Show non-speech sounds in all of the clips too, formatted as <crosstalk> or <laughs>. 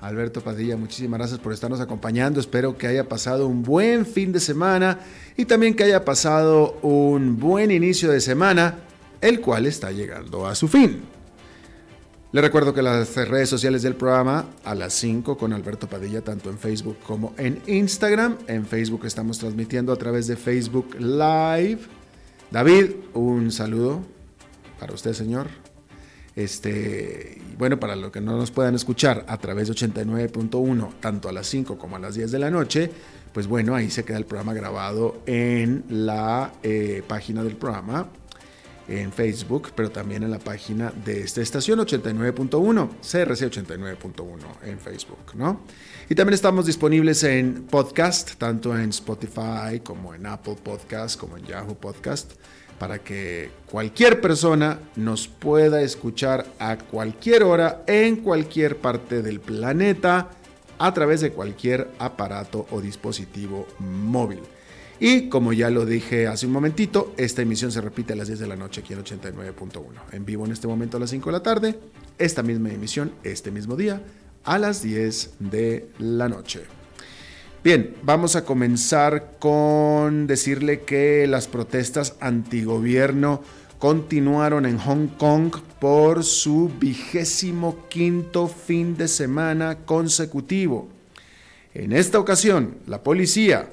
Alberto Padilla, muchísimas gracias por estarnos acompañando. Espero que haya pasado un buen fin de semana y también que haya pasado un buen inicio de semana, el cual está llegando a su fin. Le recuerdo que las redes sociales del programa a las 5 con Alberto Padilla, tanto en Facebook como en Instagram. En Facebook estamos transmitiendo a través de Facebook Live. David, un saludo para usted, señor. Este, bueno, para los que no nos puedan escuchar a través de 89.1, tanto a las 5 como a las 10 de la noche, pues bueno, ahí se queda el programa grabado en la eh, página del programa, en Facebook, pero también en la página de esta estación 89.1, CRC 89.1 en Facebook, ¿no? Y también estamos disponibles en podcast, tanto en Spotify como en Apple Podcast, como en Yahoo Podcast para que cualquier persona nos pueda escuchar a cualquier hora en cualquier parte del planeta a través de cualquier aparato o dispositivo móvil. Y como ya lo dije hace un momentito, esta emisión se repite a las 10 de la noche aquí en 89.1. En vivo en este momento a las 5 de la tarde. Esta misma emisión, este mismo día, a las 10 de la noche. Bien, vamos a comenzar con decirle que las protestas antigobierno continuaron en Hong Kong por su vigésimo quinto fin de semana consecutivo. En esta ocasión, la policía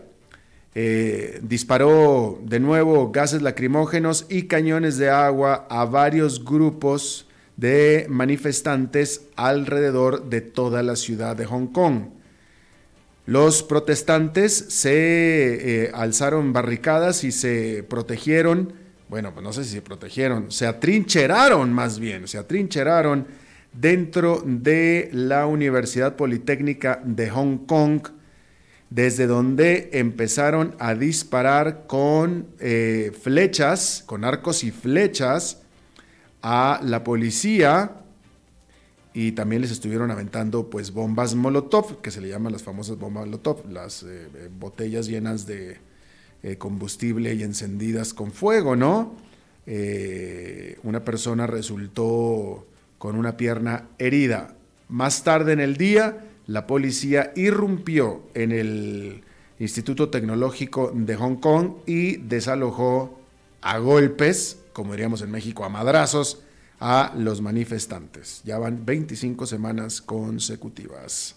eh, disparó de nuevo gases lacrimógenos y cañones de agua a varios grupos de manifestantes alrededor de toda la ciudad de Hong Kong. Los protestantes se eh, alzaron barricadas y se protegieron, bueno, pues no sé si se protegieron, se atrincheraron más bien, se atrincheraron dentro de la Universidad Politécnica de Hong Kong, desde donde empezaron a disparar con eh, flechas, con arcos y flechas a la policía y también les estuvieron aventando pues bombas Molotov, que se le llaman las famosas bombas Molotov, las eh, eh, botellas llenas de eh, combustible y encendidas con fuego, ¿no? una persona resultó con una pierna herida. Más tarde en el día, la policía irrumpió en el Instituto Tecnológico de Hong Kong y desalojó a golpes, como diríamos en México, a madrazos, a los manifestantes. Ya van 25 semanas consecutivas.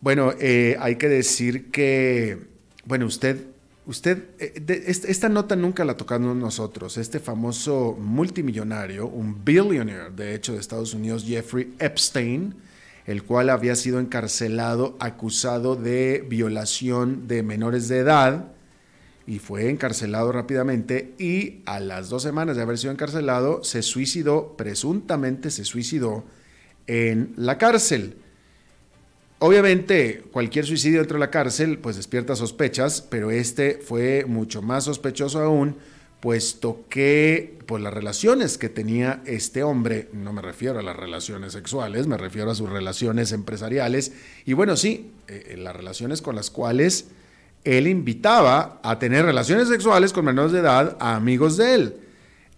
Bueno, eh, hay que decir que, bueno, usted, usted, eh, esta nota nunca la tocamos nosotros. Este famoso multimillonario, un billionaire, de hecho, de Estados Unidos, Jeffrey Epstein, el cual había sido encarcelado acusado de violación de menores de edad, y fue encarcelado rápidamente y a las dos semanas de haber sido encarcelado se suicidó, presuntamente se suicidó en la cárcel. Obviamente cualquier suicidio dentro de la cárcel pues despierta sospechas, pero este fue mucho más sospechoso aún, puesto que pues las relaciones que tenía este hombre, no me refiero a las relaciones sexuales, me refiero a sus relaciones empresariales, y bueno, sí, eh, las relaciones con las cuales él invitaba a tener relaciones sexuales con menores de edad a amigos de él.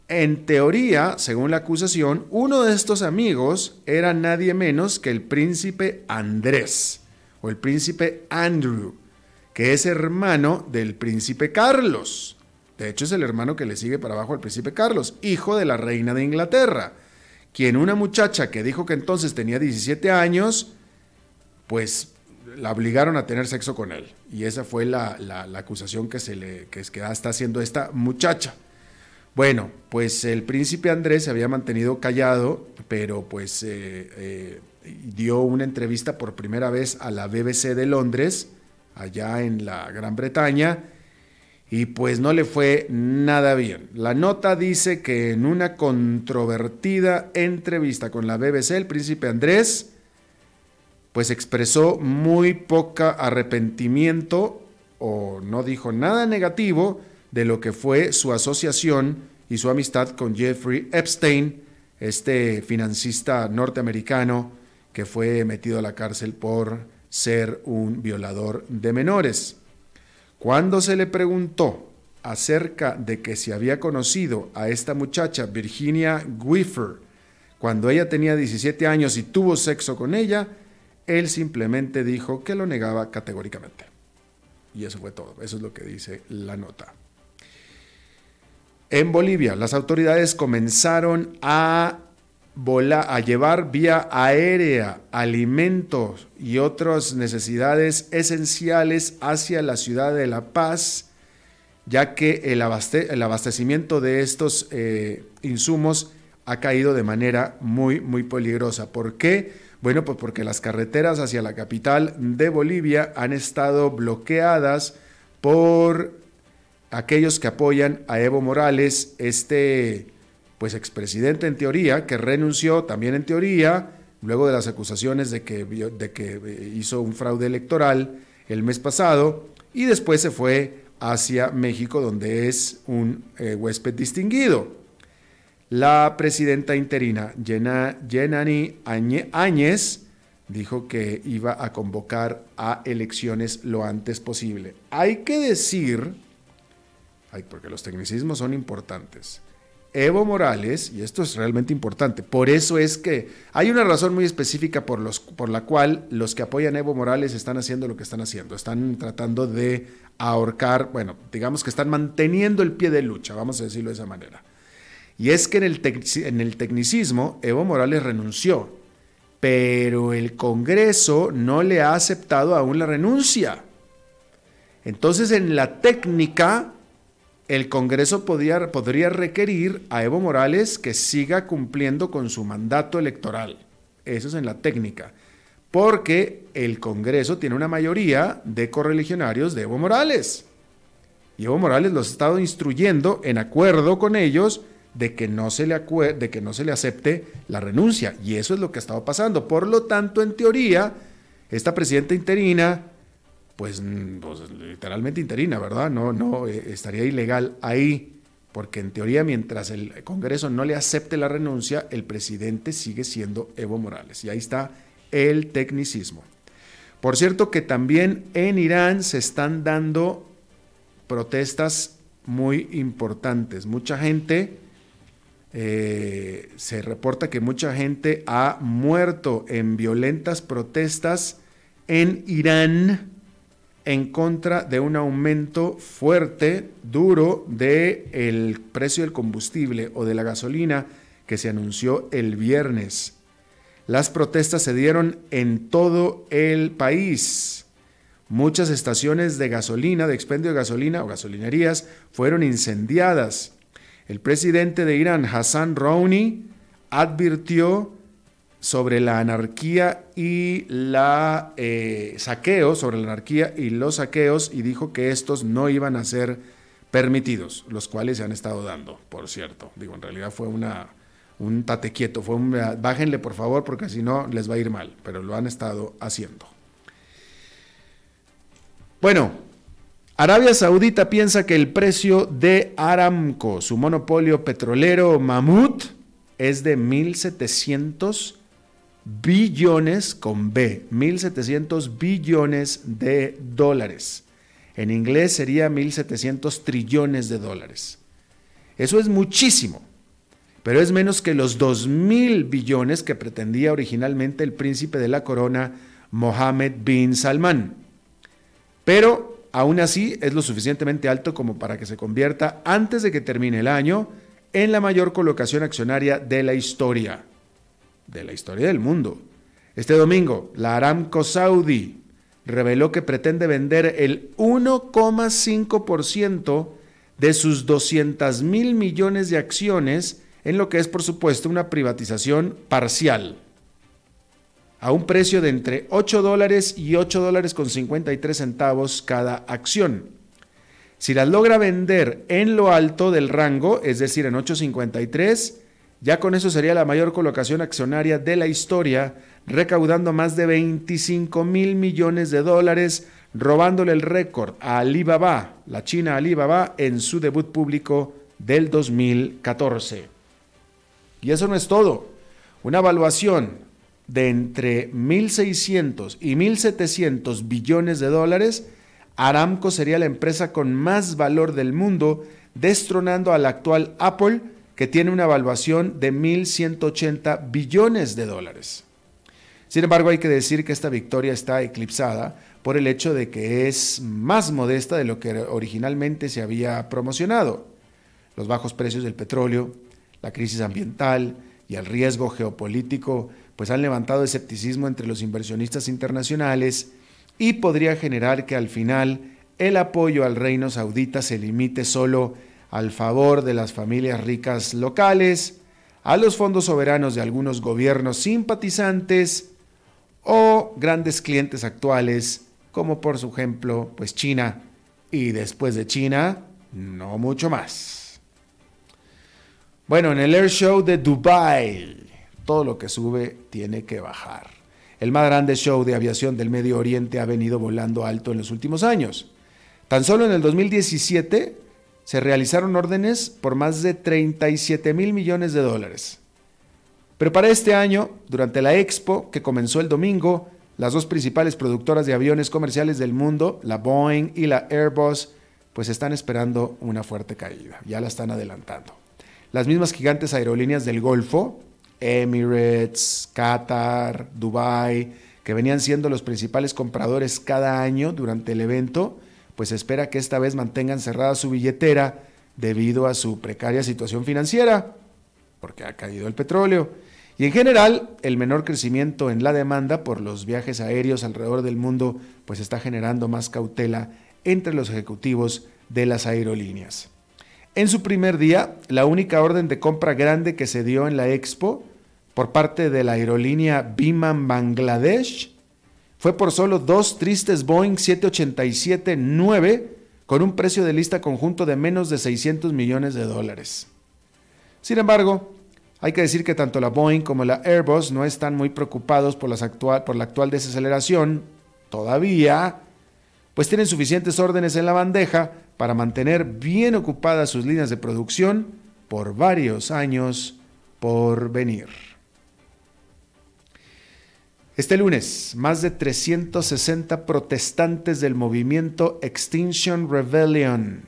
En teoría, según la acusación, uno de estos amigos era nadie menos que el príncipe Andrés o el príncipe Andrew, que es hermano del príncipe Carlos. De hecho, es el hermano que le sigue para abajo al príncipe Carlos, hijo de la reina de Inglaterra, quien una muchacha que dijo que entonces tenía 17 años, pues la obligaron a tener sexo con él. Y esa fue la, acusación que, se le, que está haciendo esta muchacha. Bueno, pues el príncipe Andrés se había mantenido callado, pero pues eh, eh, dio una entrevista por primera vez a la BBC de Londres, allá en la Gran Bretaña, y pues no le fue nada bien. La nota dice que en una controvertida entrevista con la BBC, el príncipe Andrés, pues expresó muy poca arrepentimiento o no dijo nada negativo de lo que fue su asociación y su amistad con Jeffrey Epstein, este financista norteamericano que fue metido a la cárcel por ser un violador de menores. Cuando se le preguntó acerca de que se había conocido a esta muchacha, Virginia Guifer, cuando ella tenía 17 años y tuvo sexo con ella, él simplemente dijo que lo negaba categóricamente. Y eso fue todo, eso es lo que dice la nota. En Bolivia, las autoridades comenzaron a a llevar vía aérea alimentos y otras necesidades esenciales hacia la ciudad de La Paz, ya que el, abastecimiento de estos eh, insumos ha caído de manera muy, muy peligrosa. ¿Por qué? Bueno, pues porque las carreteras hacia la capital de Bolivia han estado bloqueadas por aquellos que apoyan a Evo Morales, este pues expresidente en teoría, que renunció también en teoría, luego de las acusaciones de que, de que eh, hizo un fraude electoral el mes pasado, y después se fue hacia México, donde es un eh, huésped distinguido. La presidenta interina, Yenani Áñez, dijo que iba a convocar a elecciones lo antes posible. Hay que decir, porque los tecnicismos son importantes, Evo Morales, y esto es realmente importante, por eso es que hay una razón muy específica por, los, por la cual los que apoyan Evo Morales están haciendo lo que están haciendo, están tratando de ahorcar, bueno, digamos que están manteniendo el pie de lucha, vamos a decirlo de esa manera. Y es que en el, en el tecnicismo Evo Morales renunció, pero el Congreso no le ha aceptado aún la renuncia. Entonces en la técnica el Congreso podría, podría requerir a Evo Morales que siga cumpliendo con su mandato electoral. Eso es en la técnica. Porque el Congreso tiene una mayoría de correligionarios de Evo Morales. Y Evo Morales los ha estado instruyendo en acuerdo con ellos de que, no se le de que no se le acepte la renuncia. Y eso es lo que ha estado pasando. Por lo tanto, en teoría, esta presidenta interina pues, pues, literalmente interina, ¿verdad? No, no, eh, estaría ilegal ahí, porque en teoría mientras el Congreso no le acepte la renuncia, el presidente sigue siendo Evo Morales. Y ahí está el tecnicismo. Por cierto que también en Irán se están dando protestas muy importantes. Mucha gente, eh, se reporta que mucha gente ha muerto en violentas protestas en Irán en contra de un aumento fuerte, duro, del el precio del combustible o de la gasolina que se anunció el viernes. Las protestas se dieron en todo el país. Muchas estaciones de gasolina, de expendio de gasolina o gasolinerías fueron incendiadas. El presidente de Irán, Hassan Rouhani, advirtió sobre la anarquía y la eh, saqueo, sobre la anarquía y los saqueos, y dijo que estos no iban a ser permitidos, los cuales se han estado dando, por cierto. Digo, en realidad fue una, un tate quieto, fue un bájenle por favor, porque si no les va a ir mal, pero lo han estado haciendo. Bueno, Arabia Saudita piensa que el precio de Aramco, su monopolio petrolero mamut, es de 1.700 billones con B, 1.700 billones de dólares. En inglés sería 1.700 trillones de dólares. Eso es muchísimo, pero es menos que los 2.000 billones que pretendía originalmente el príncipe de la corona, Mohammed bin Salman. Pero aún así es lo suficientemente alto como para que se convierta, antes de que termine el año, en la mayor colocación accionaria de la historia de la historia del mundo. Este domingo, la Aramco Saudi reveló que pretende vender el 1,5% de sus 200 mil millones de acciones en lo que es, por supuesto, una privatización parcial. A un precio de entre 8 dólares y 8 dólares con 53 centavos cada acción. Si las logra vender en lo alto del rango, es decir, en 8.53, ya con eso sería la mayor colocación accionaria de la historia, recaudando más de 25 mil millones de dólares, robándole el récord a Alibaba, la China Alibaba, en su debut público del 2014. Y eso no es todo. Una evaluación de entre 1.600 y 1.700 billones de dólares, Aramco sería la empresa con más valor del mundo, destronando al actual Apple, que tiene una evaluación de 1.180 billones de dólares. Sin embargo, hay que decir que esta victoria está eclipsada por el hecho de que es más modesta de lo que originalmente se había promocionado. Los bajos precios del petróleo, la crisis ambiental y el riesgo geopolítico pues han levantado escepticismo entre los inversionistas internacionales y podría generar que al final el apoyo al reino saudita se limite solo al favor de las familias ricas locales, a los fondos soberanos de algunos gobiernos simpatizantes o grandes clientes actuales, como por ejemplo, pues China y después de China, no mucho más. Bueno, en el Air Show de Dubai, todo lo que sube tiene que bajar. El más grande show de aviación del Medio Oriente ha venido volando alto en los últimos años. Tan solo en el 2017 se realizaron órdenes por más de 37 mil millones de dólares. Pero para este año, durante la Expo, que comenzó el domingo, las dos principales productoras de aviones comerciales del mundo, la Boeing y la Airbus, pues están esperando una fuerte caída, ya la están adelantando. Las mismas gigantes aerolíneas del Golfo, Emirates, Qatar, Dubai, que venían siendo los principales compradores cada año durante el evento, pues espera que esta vez mantengan cerrada su billetera debido a su precaria situación financiera, porque ha caído el petróleo. Y en general, el menor crecimiento en la demanda por los viajes aéreos alrededor del mundo, pues está generando más cautela entre los ejecutivos de las aerolíneas. En su primer día, la única orden de compra grande que se dio en la expo por parte de la aerolínea Biman Bangladesh fue por solo dos tristes Boeing 787-9 con un precio de lista conjunto de menos de 600 millones de dólares. Sin embargo, hay que decir que tanto la Boeing como la Airbus no están muy preocupados por, por la actual desaceleración, todavía, pues tienen suficientes órdenes en la bandeja para mantener bien ocupadas sus líneas de producción por varios años por venir. Este lunes, más de 360 protestantes del movimiento Extinction Rebellion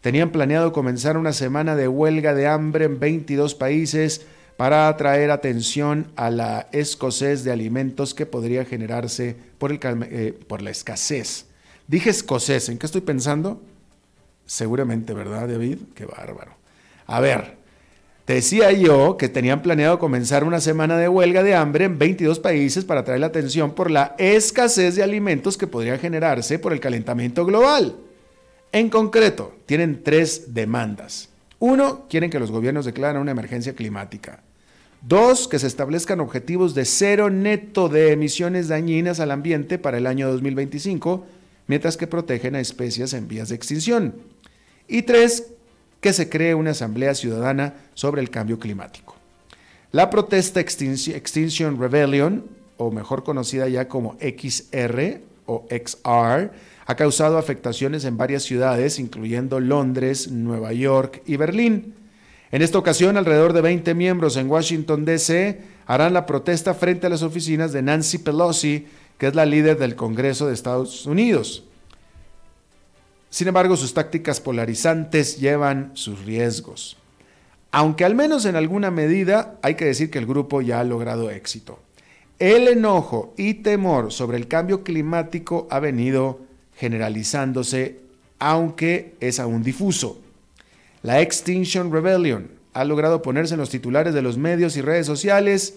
tenían planeado comenzar una semana de huelga de hambre en 22 países para atraer atención a la escasez de alimentos que podría generarse por, el, eh, por la escasez. Dije escocés, ¿en qué estoy pensando? Seguramente, ¿verdad, David? Qué bárbaro. A ver, decía yo que tenían planeado comenzar una semana de huelga de hambre en 22 países para traer la atención por la escasez de alimentos que podría generarse por el calentamiento global. En concreto, tienen tres demandas. Uno, quieren que los gobiernos declaren una emergencia climática. Dos, que se establezcan objetivos de cero neto de emisiones dañinas al ambiente para el año 2025, mientras que protegen a especies en vías de extinción. Y tres, que se cree una asamblea ciudadana sobre el cambio climático. La protesta Extinction Rebellion, o mejor conocida ya como XR o XR, ha causado afectaciones en varias ciudades, incluyendo Londres, Nueva York y Berlín. En esta ocasión, alrededor de 20 miembros en Washington, D.C. harán la protesta frente a las oficinas de Nancy Pelosi, que es la líder del Congreso de Estados Unidos. Sin embargo, sus tácticas polarizantes llevan sus riesgos. Aunque al menos en alguna medida hay que decir que el grupo ya ha logrado éxito. El enojo y temor sobre el cambio climático ha venido generalizándose, aunque es aún difuso. La Extinction Rebellion ha logrado ponerse en los titulares de los medios y redes sociales,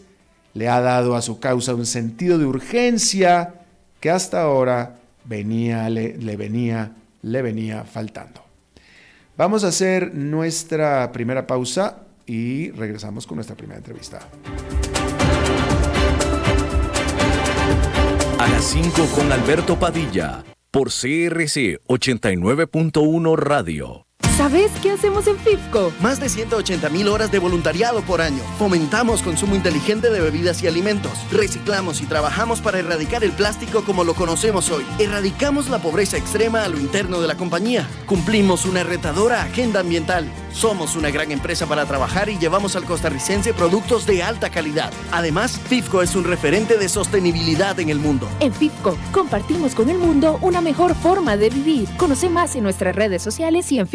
le ha dado a su causa un sentido de urgencia que hasta ahora venía, le, le venía le venía faltando. Vamos a hacer nuestra primera pausa y regresamos con nuestra primera entrevista. A las 5 con Alberto Padilla, por CRC 89.1 Radio. ¿Sabes qué hacemos en FIFCO? Más de 180 mil horas de voluntariado por año. Fomentamos consumo inteligente de bebidas y alimentos. Reciclamos y trabajamos para erradicar el plástico como lo conocemos hoy. Erradicamos la pobreza extrema a lo interno de la compañía. Cumplimos una retadora agenda ambiental. Somos una gran empresa para trabajar y llevamos al costarricense productos de alta calidad. Además, FIFCO es un referente de sostenibilidad en el mundo. En FIFCO compartimos con el mundo una mejor forma de vivir. Conoce más en nuestras redes sociales y en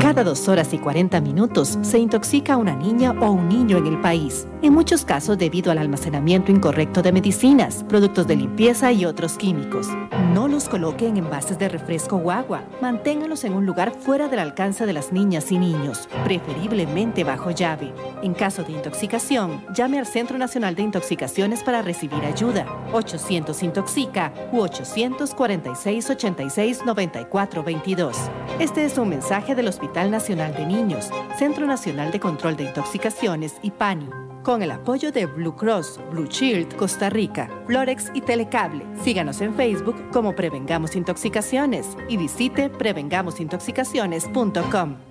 Cada dos horas y 40 minutos se intoxica una niña o un niño en el país, en muchos casos debido al almacenamiento incorrecto de medicinas, productos de limpieza y otros químicos. No los coloque en envases de refresco o agua. Manténgalos en un lugar fuera del alcance de las niñas y niños, preferiblemente bajo llave. En caso de intoxicación, llame al Centro Nacional de Intoxicaciones para recibir ayuda. 800 Intoxica u 846 86 94 22. Este es un mensaje del Hospital Nacional de Niños, Centro Nacional de Control de Intoxicaciones y PANI con el apoyo de Blue Cross, Blue Shield, Costa Rica, Florex y Telecable. Síganos en Facebook como Prevengamos Intoxicaciones y visite prevengamosintoxicaciones.com.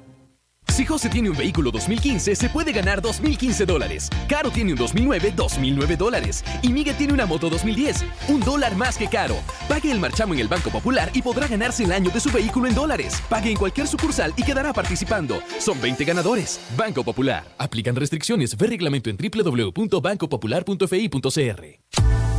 Si José tiene un vehículo 2015, se puede ganar 2015 dólares. Caro tiene un 2009, 2009 dólares. Y Miguel tiene una moto 2010, un dólar más que Caro. Pague el marchamo en el Banco Popular y podrá ganarse el año de su vehículo en dólares. Pague en cualquier sucursal y quedará participando. Son 20 ganadores. Banco Popular. Aplican restricciones. Ve reglamento en www.bancopopular.fi.cr.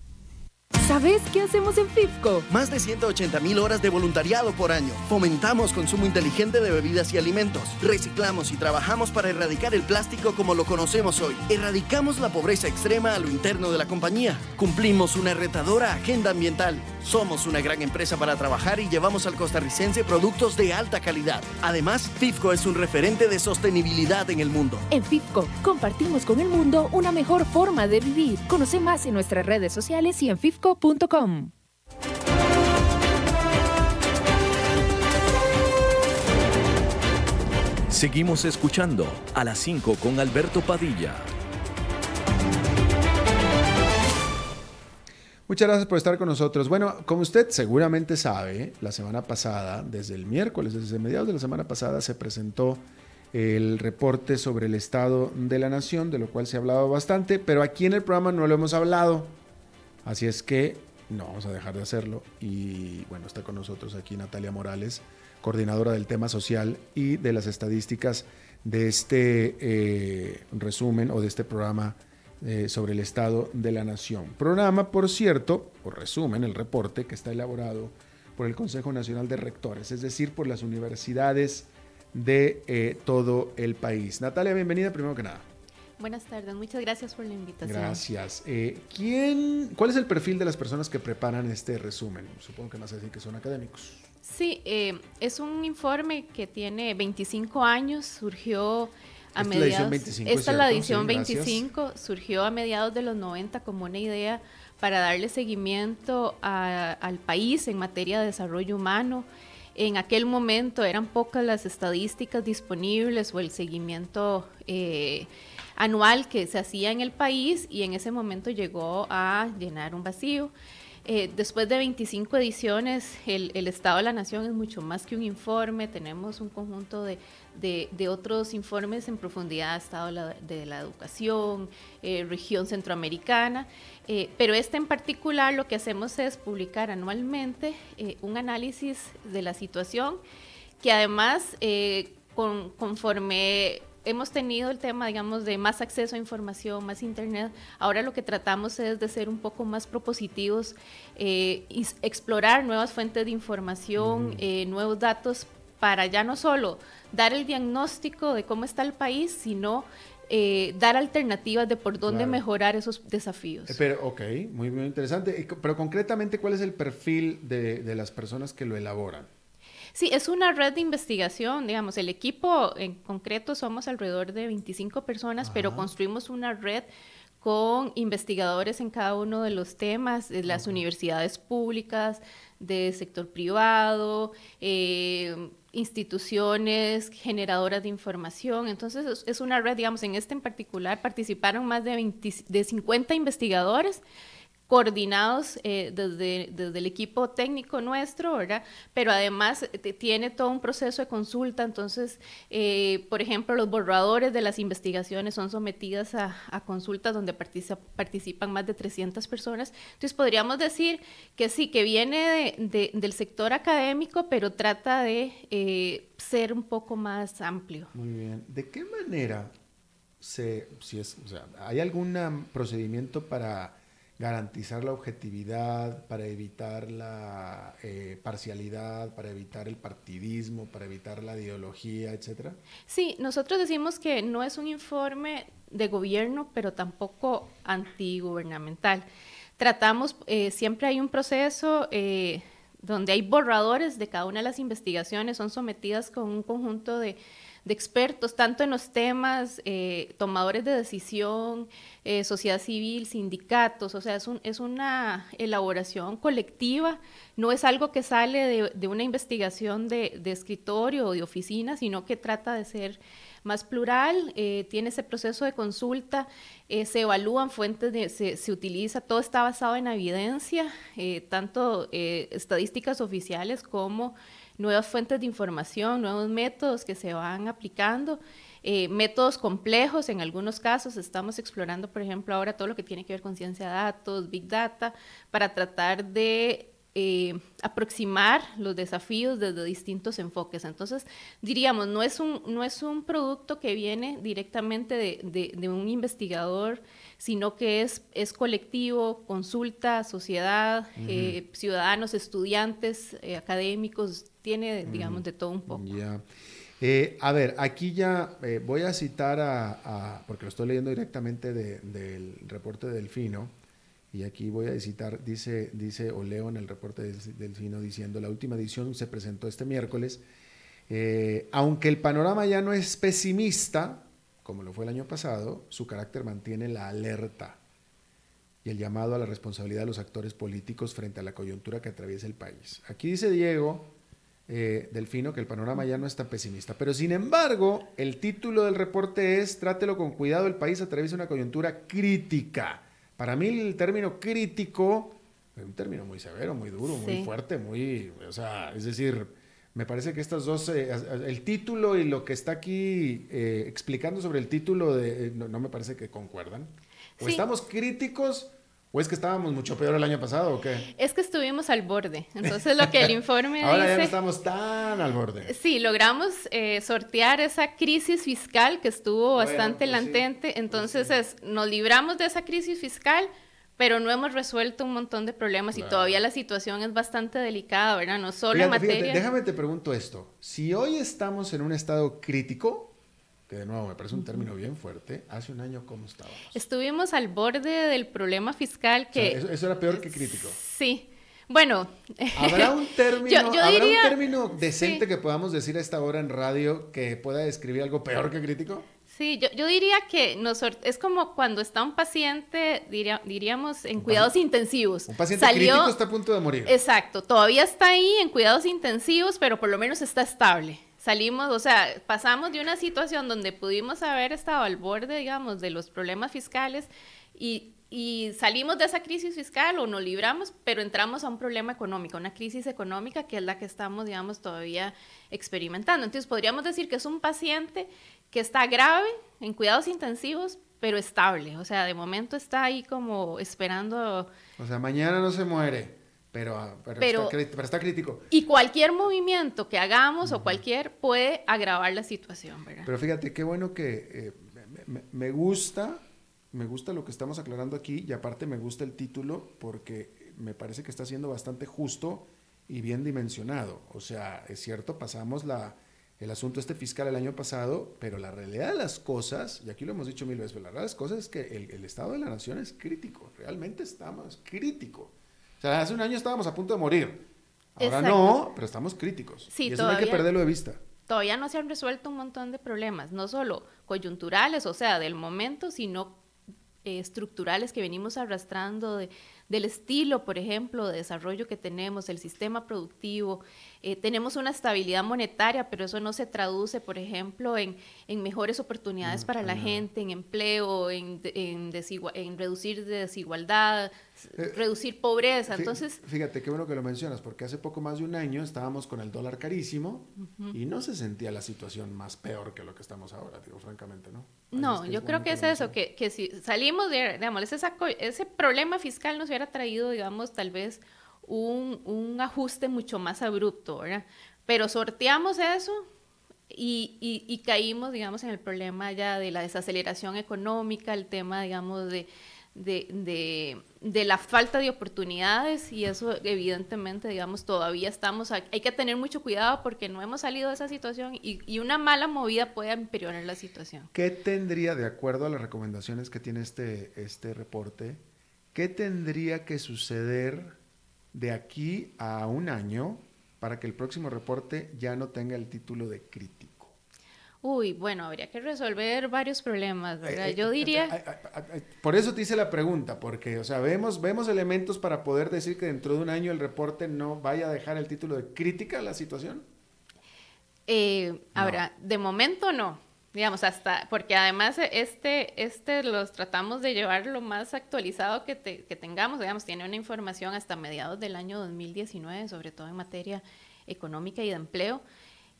¿Sabes qué hacemos en FIFCO? Más de 180 mil horas de voluntariado por año. Fomentamos consumo inteligente de bebidas y alimentos. Reciclamos y trabajamos para erradicar el plástico como lo conocemos hoy. Erradicamos la pobreza extrema a lo interno de la compañía. Cumplimos una retadora agenda ambiental. Somos una gran empresa para trabajar y llevamos al costarricense productos de alta calidad. Además, FIFCO es un referente de sostenibilidad en el mundo. En FIFCO compartimos con el mundo una mejor forma de vivir. Conoce más en nuestras redes sociales y en FIFCO Seguimos escuchando a las 5 con Alberto Padilla. Muchas gracias por estar con nosotros. Bueno, como usted seguramente sabe, la semana pasada, desde el miércoles, desde mediados de la semana pasada, se presentó el reporte sobre el estado de la nación, de lo cual se ha hablado bastante, pero aquí en el programa no lo hemos hablado. Así es que no vamos a dejar de hacerlo. Y bueno, está con nosotros aquí Natalia Morales, coordinadora del tema social y de las estadísticas de este eh, resumen o de este programa eh, sobre el estado de la nación. Programa, por cierto, o resumen, el reporte que está elaborado por el Consejo Nacional de Rectores, es decir, por las universidades de eh, todo el país. Natalia, bienvenida primero que nada. Buenas tardes, muchas gracias por la invitación. Gracias. Eh, ¿quién, ¿Cuál es el perfil de las personas que preparan este resumen? Supongo que más a decir que son académicos. Sí, eh, es un informe que tiene 25 años, surgió a mediados. esta es la edición 25, surgió a mediados de los 90 como una idea para darle seguimiento al país en materia de desarrollo humano. En aquel momento eran pocas las estadísticas disponibles o el seguimiento. Eh, anual que se hacía en el país y en ese momento llegó a llenar un vacío. Eh, después de 25 ediciones, el, Estado de la Nación es mucho más que un informe, tenemos un conjunto de, de, otros informes en profundidad, Estado de la, Educación, eh, región centroamericana, eh, pero este en particular lo que hacemos es publicar anualmente un análisis de la situación que además con, conforme hemos tenido el tema, digamos, de más acceso a información, más internet. Ahora lo que tratamos es de ser un poco más propositivos eh, y explorar nuevas fuentes de información, eh, nuevos datos para ya no solo dar el diagnóstico de cómo está el país, sino eh, dar alternativas de por dónde mejorar esos desafíos. Eh, pero, ok, muy, muy interesante. Pero concretamente, ¿cuál es el perfil de, de las personas que lo elaboran? Sí, es una red de investigación, digamos, el equipo en concreto somos alrededor de 25 personas, pero construimos una red con investigadores en cada uno de los temas, de las universidades públicas, del sector privado, eh, instituciones generadoras de información. Entonces, es una red, digamos, en este en particular participaron más de, 20, de 50 investigadores coordinados eh, desde, desde, el equipo técnico nuestro, ¿verdad? Pero además eh, tiene todo un proceso de consulta, entonces, eh, por ejemplo, los borradores de las investigaciones son sometidas a, consultas donde participan más de 300 personas. Entonces, podríamos decir que sí, que viene de, del sector académico, pero trata de ser un poco más amplio. Muy bien. ¿De qué manera se, si es, o sea, hay algún procedimiento para garantizar la objetividad, para evitar la eh, parcialidad, para evitar el partidismo, para evitar la ideología, etcétera? Sí, nosotros decimos que no es un informe de gobierno, pero tampoco antigubernamental. Tratamos, eh, siempre hay un proceso eh, donde hay borradores de cada una de las investigaciones, son sometidas con un conjunto de de expertos, tanto en los temas, eh, tomadores de decisión, eh, sociedad civil, sindicatos, o sea, es, es, una elaboración colectiva, no es algo que sale de, una investigación de, escritorio o de oficina, sino que trata de ser más plural, eh, tiene ese proceso de consulta, se evalúan fuentes, se, se, utiliza, todo está basado en evidencia, tanto estadísticas oficiales como nuevas fuentes de información, nuevos métodos que se van aplicando, eh, métodos complejos en algunos casos. Estamos explorando, por ejemplo, ahora todo lo que tiene que ver con ciencia de datos, big data, para tratar de eh, aproximar los desafíos desde distintos enfoques. Entonces, diríamos, no es un, no es un producto que viene directamente de, de, un investigador, sino que es, es colectivo, consulta, sociedad, eh, ciudadanos, estudiantes, académicos, tiene, digamos, de todo un poco. Ya. Eh, a ver, aquí ya eh, voy a citar a, porque lo estoy leyendo directamente del reporte de Delfino, y aquí voy a citar, dice, dice o leo en el reporte de Delfino diciendo, la última edición se presentó este miércoles, eh, aunque el panorama ya no es pesimista, como lo fue el año pasado, su carácter mantiene la alerta y el llamado a la responsabilidad de los actores políticos frente a la coyuntura que atraviesa el país. Aquí dice Diego, eh, Delfino, que el panorama ya no es tan pesimista. Pero sin embargo, el título del reporte es Trátelo con cuidado, el país atraviesa una coyuntura crítica. Para mí el término crítico es un término muy severo, muy duro, muy fuerte, muy, o sea, es decir, me parece que estas dos, eh, el título y lo que está aquí eh, explicando sobre el título, de, no, me parece que concuerdan. O estamos críticos ¿O es que estábamos mucho peor el año pasado o qué? Es que estuvimos al borde. Entonces lo que el <laughs> informe Ahora ya no estamos tan al borde. Sí, logramos eh, sortear esa crisis fiscal que estuvo bastante pues latente. Pues Entonces es, nos libramos de esa crisis fiscal, pero no hemos resuelto un montón de problemas y todavía la situación es bastante delicada, ¿verdad? No solo en materia... déjame te pregunto esto. Si hoy estamos en un estado crítico, que de nuevo me parece un término bien fuerte, hace un año cómo estábamos. Estuvimos al borde del problema fiscal que... eso, era peor que crítico. Sí. Bueno, ¿habrá un <laughs> término, un término decente que podamos decir a esta hora en radio que pueda describir algo peor que crítico? Sí, yo, yo diría que nos, es como cuando está un paciente, diríamos, en cuidados intensivos. Un paciente crítico está a punto de morir. Exacto, todavía está ahí en cuidados intensivos, pero por lo menos está estable salimos, o sea, pasamos de una situación donde pudimos haber estado al borde, digamos, de los problemas fiscales y, y, salimos de esa crisis fiscal o nos libramos, pero entramos a un problema económico, una crisis económica que es la que estamos, digamos, todavía experimentando. Entonces, podríamos decir que es un paciente que está grave, en cuidados intensivos, pero estable. O sea, de momento está ahí como esperando. O sea, mañana no se muere. Pero, pero, está, crítico. Y cualquier movimiento que hagamos o cualquier puede agravar la situación, ¿verdad? Pero fíjate, qué bueno que eh, me, gusta, me gusta lo que estamos aclarando aquí y aparte me gusta el título porque me parece que está siendo bastante justo y bien dimensionado. O sea, es cierto, pasamos la, el asunto este fiscal el año pasado, pero la realidad de las cosas, y aquí lo hemos dicho mil veces, pero la realidad de las cosas es que el, estado de la nación es crítico, realmente estamos crítico. O sea, hace un año estábamos a punto de morir. Ahora no, pero estamos críticos. Sí, y eso no hay que perderlo de vista. Todavía no se han resuelto un montón de problemas, no solo coyunturales, o sea, del momento, sino eh, estructurales que venimos arrastrando de, del estilo, por ejemplo, de desarrollo que tenemos, el sistema productivo. Eh, tenemos una estabilidad monetaria, pero eso no se traduce, por ejemplo, en, en mejores oportunidades para la gente, en empleo, en, en, en reducir desigualdad, eh, reducir pobreza. Entonces, fíjate qué bueno que lo mencionas, porque hace poco más de un año estábamos con el dólar carísimo y no se sentía la situación más peor que lo que estamos ahora, digo, francamente, ¿no? No, yo creo que es eso, que, que si salimos de, digamos, ese, ese problema fiscal nos hubiera traído, digamos, tal vez un, un ajuste mucho más abrupto, ¿verdad? Pero sorteamos eso y, y, y, caímos, digamos, en el problema ya de la desaceleración económica, el tema, digamos, de, de, de, de, la falta de oportunidades y eso evidentemente, digamos, todavía estamos, hay que tener mucho cuidado porque no hemos salido de esa situación y, y, una mala movida puede empeorar la situación. ¿Qué tendría, de acuerdo a las recomendaciones que tiene este, este reporte, qué tendría que suceder de aquí a un año para que el próximo reporte ya no tenga el título de crítico? Uy, bueno, habría que resolver varios problemas, ¿verdad? Eh, eh, Yo diría... Por eso te hice la pregunta, porque, o sea, vemos, vemos elementos para poder decir que dentro de un año el reporte no vaya a dejar el título de crítica a la situación. Eh, Ahora, de momento no, digamos, hasta, porque además este, este los tratamos de llevar lo más actualizado que, que tengamos, digamos, tiene una información hasta mediados del año 2019, sobre todo en materia económica y de empleo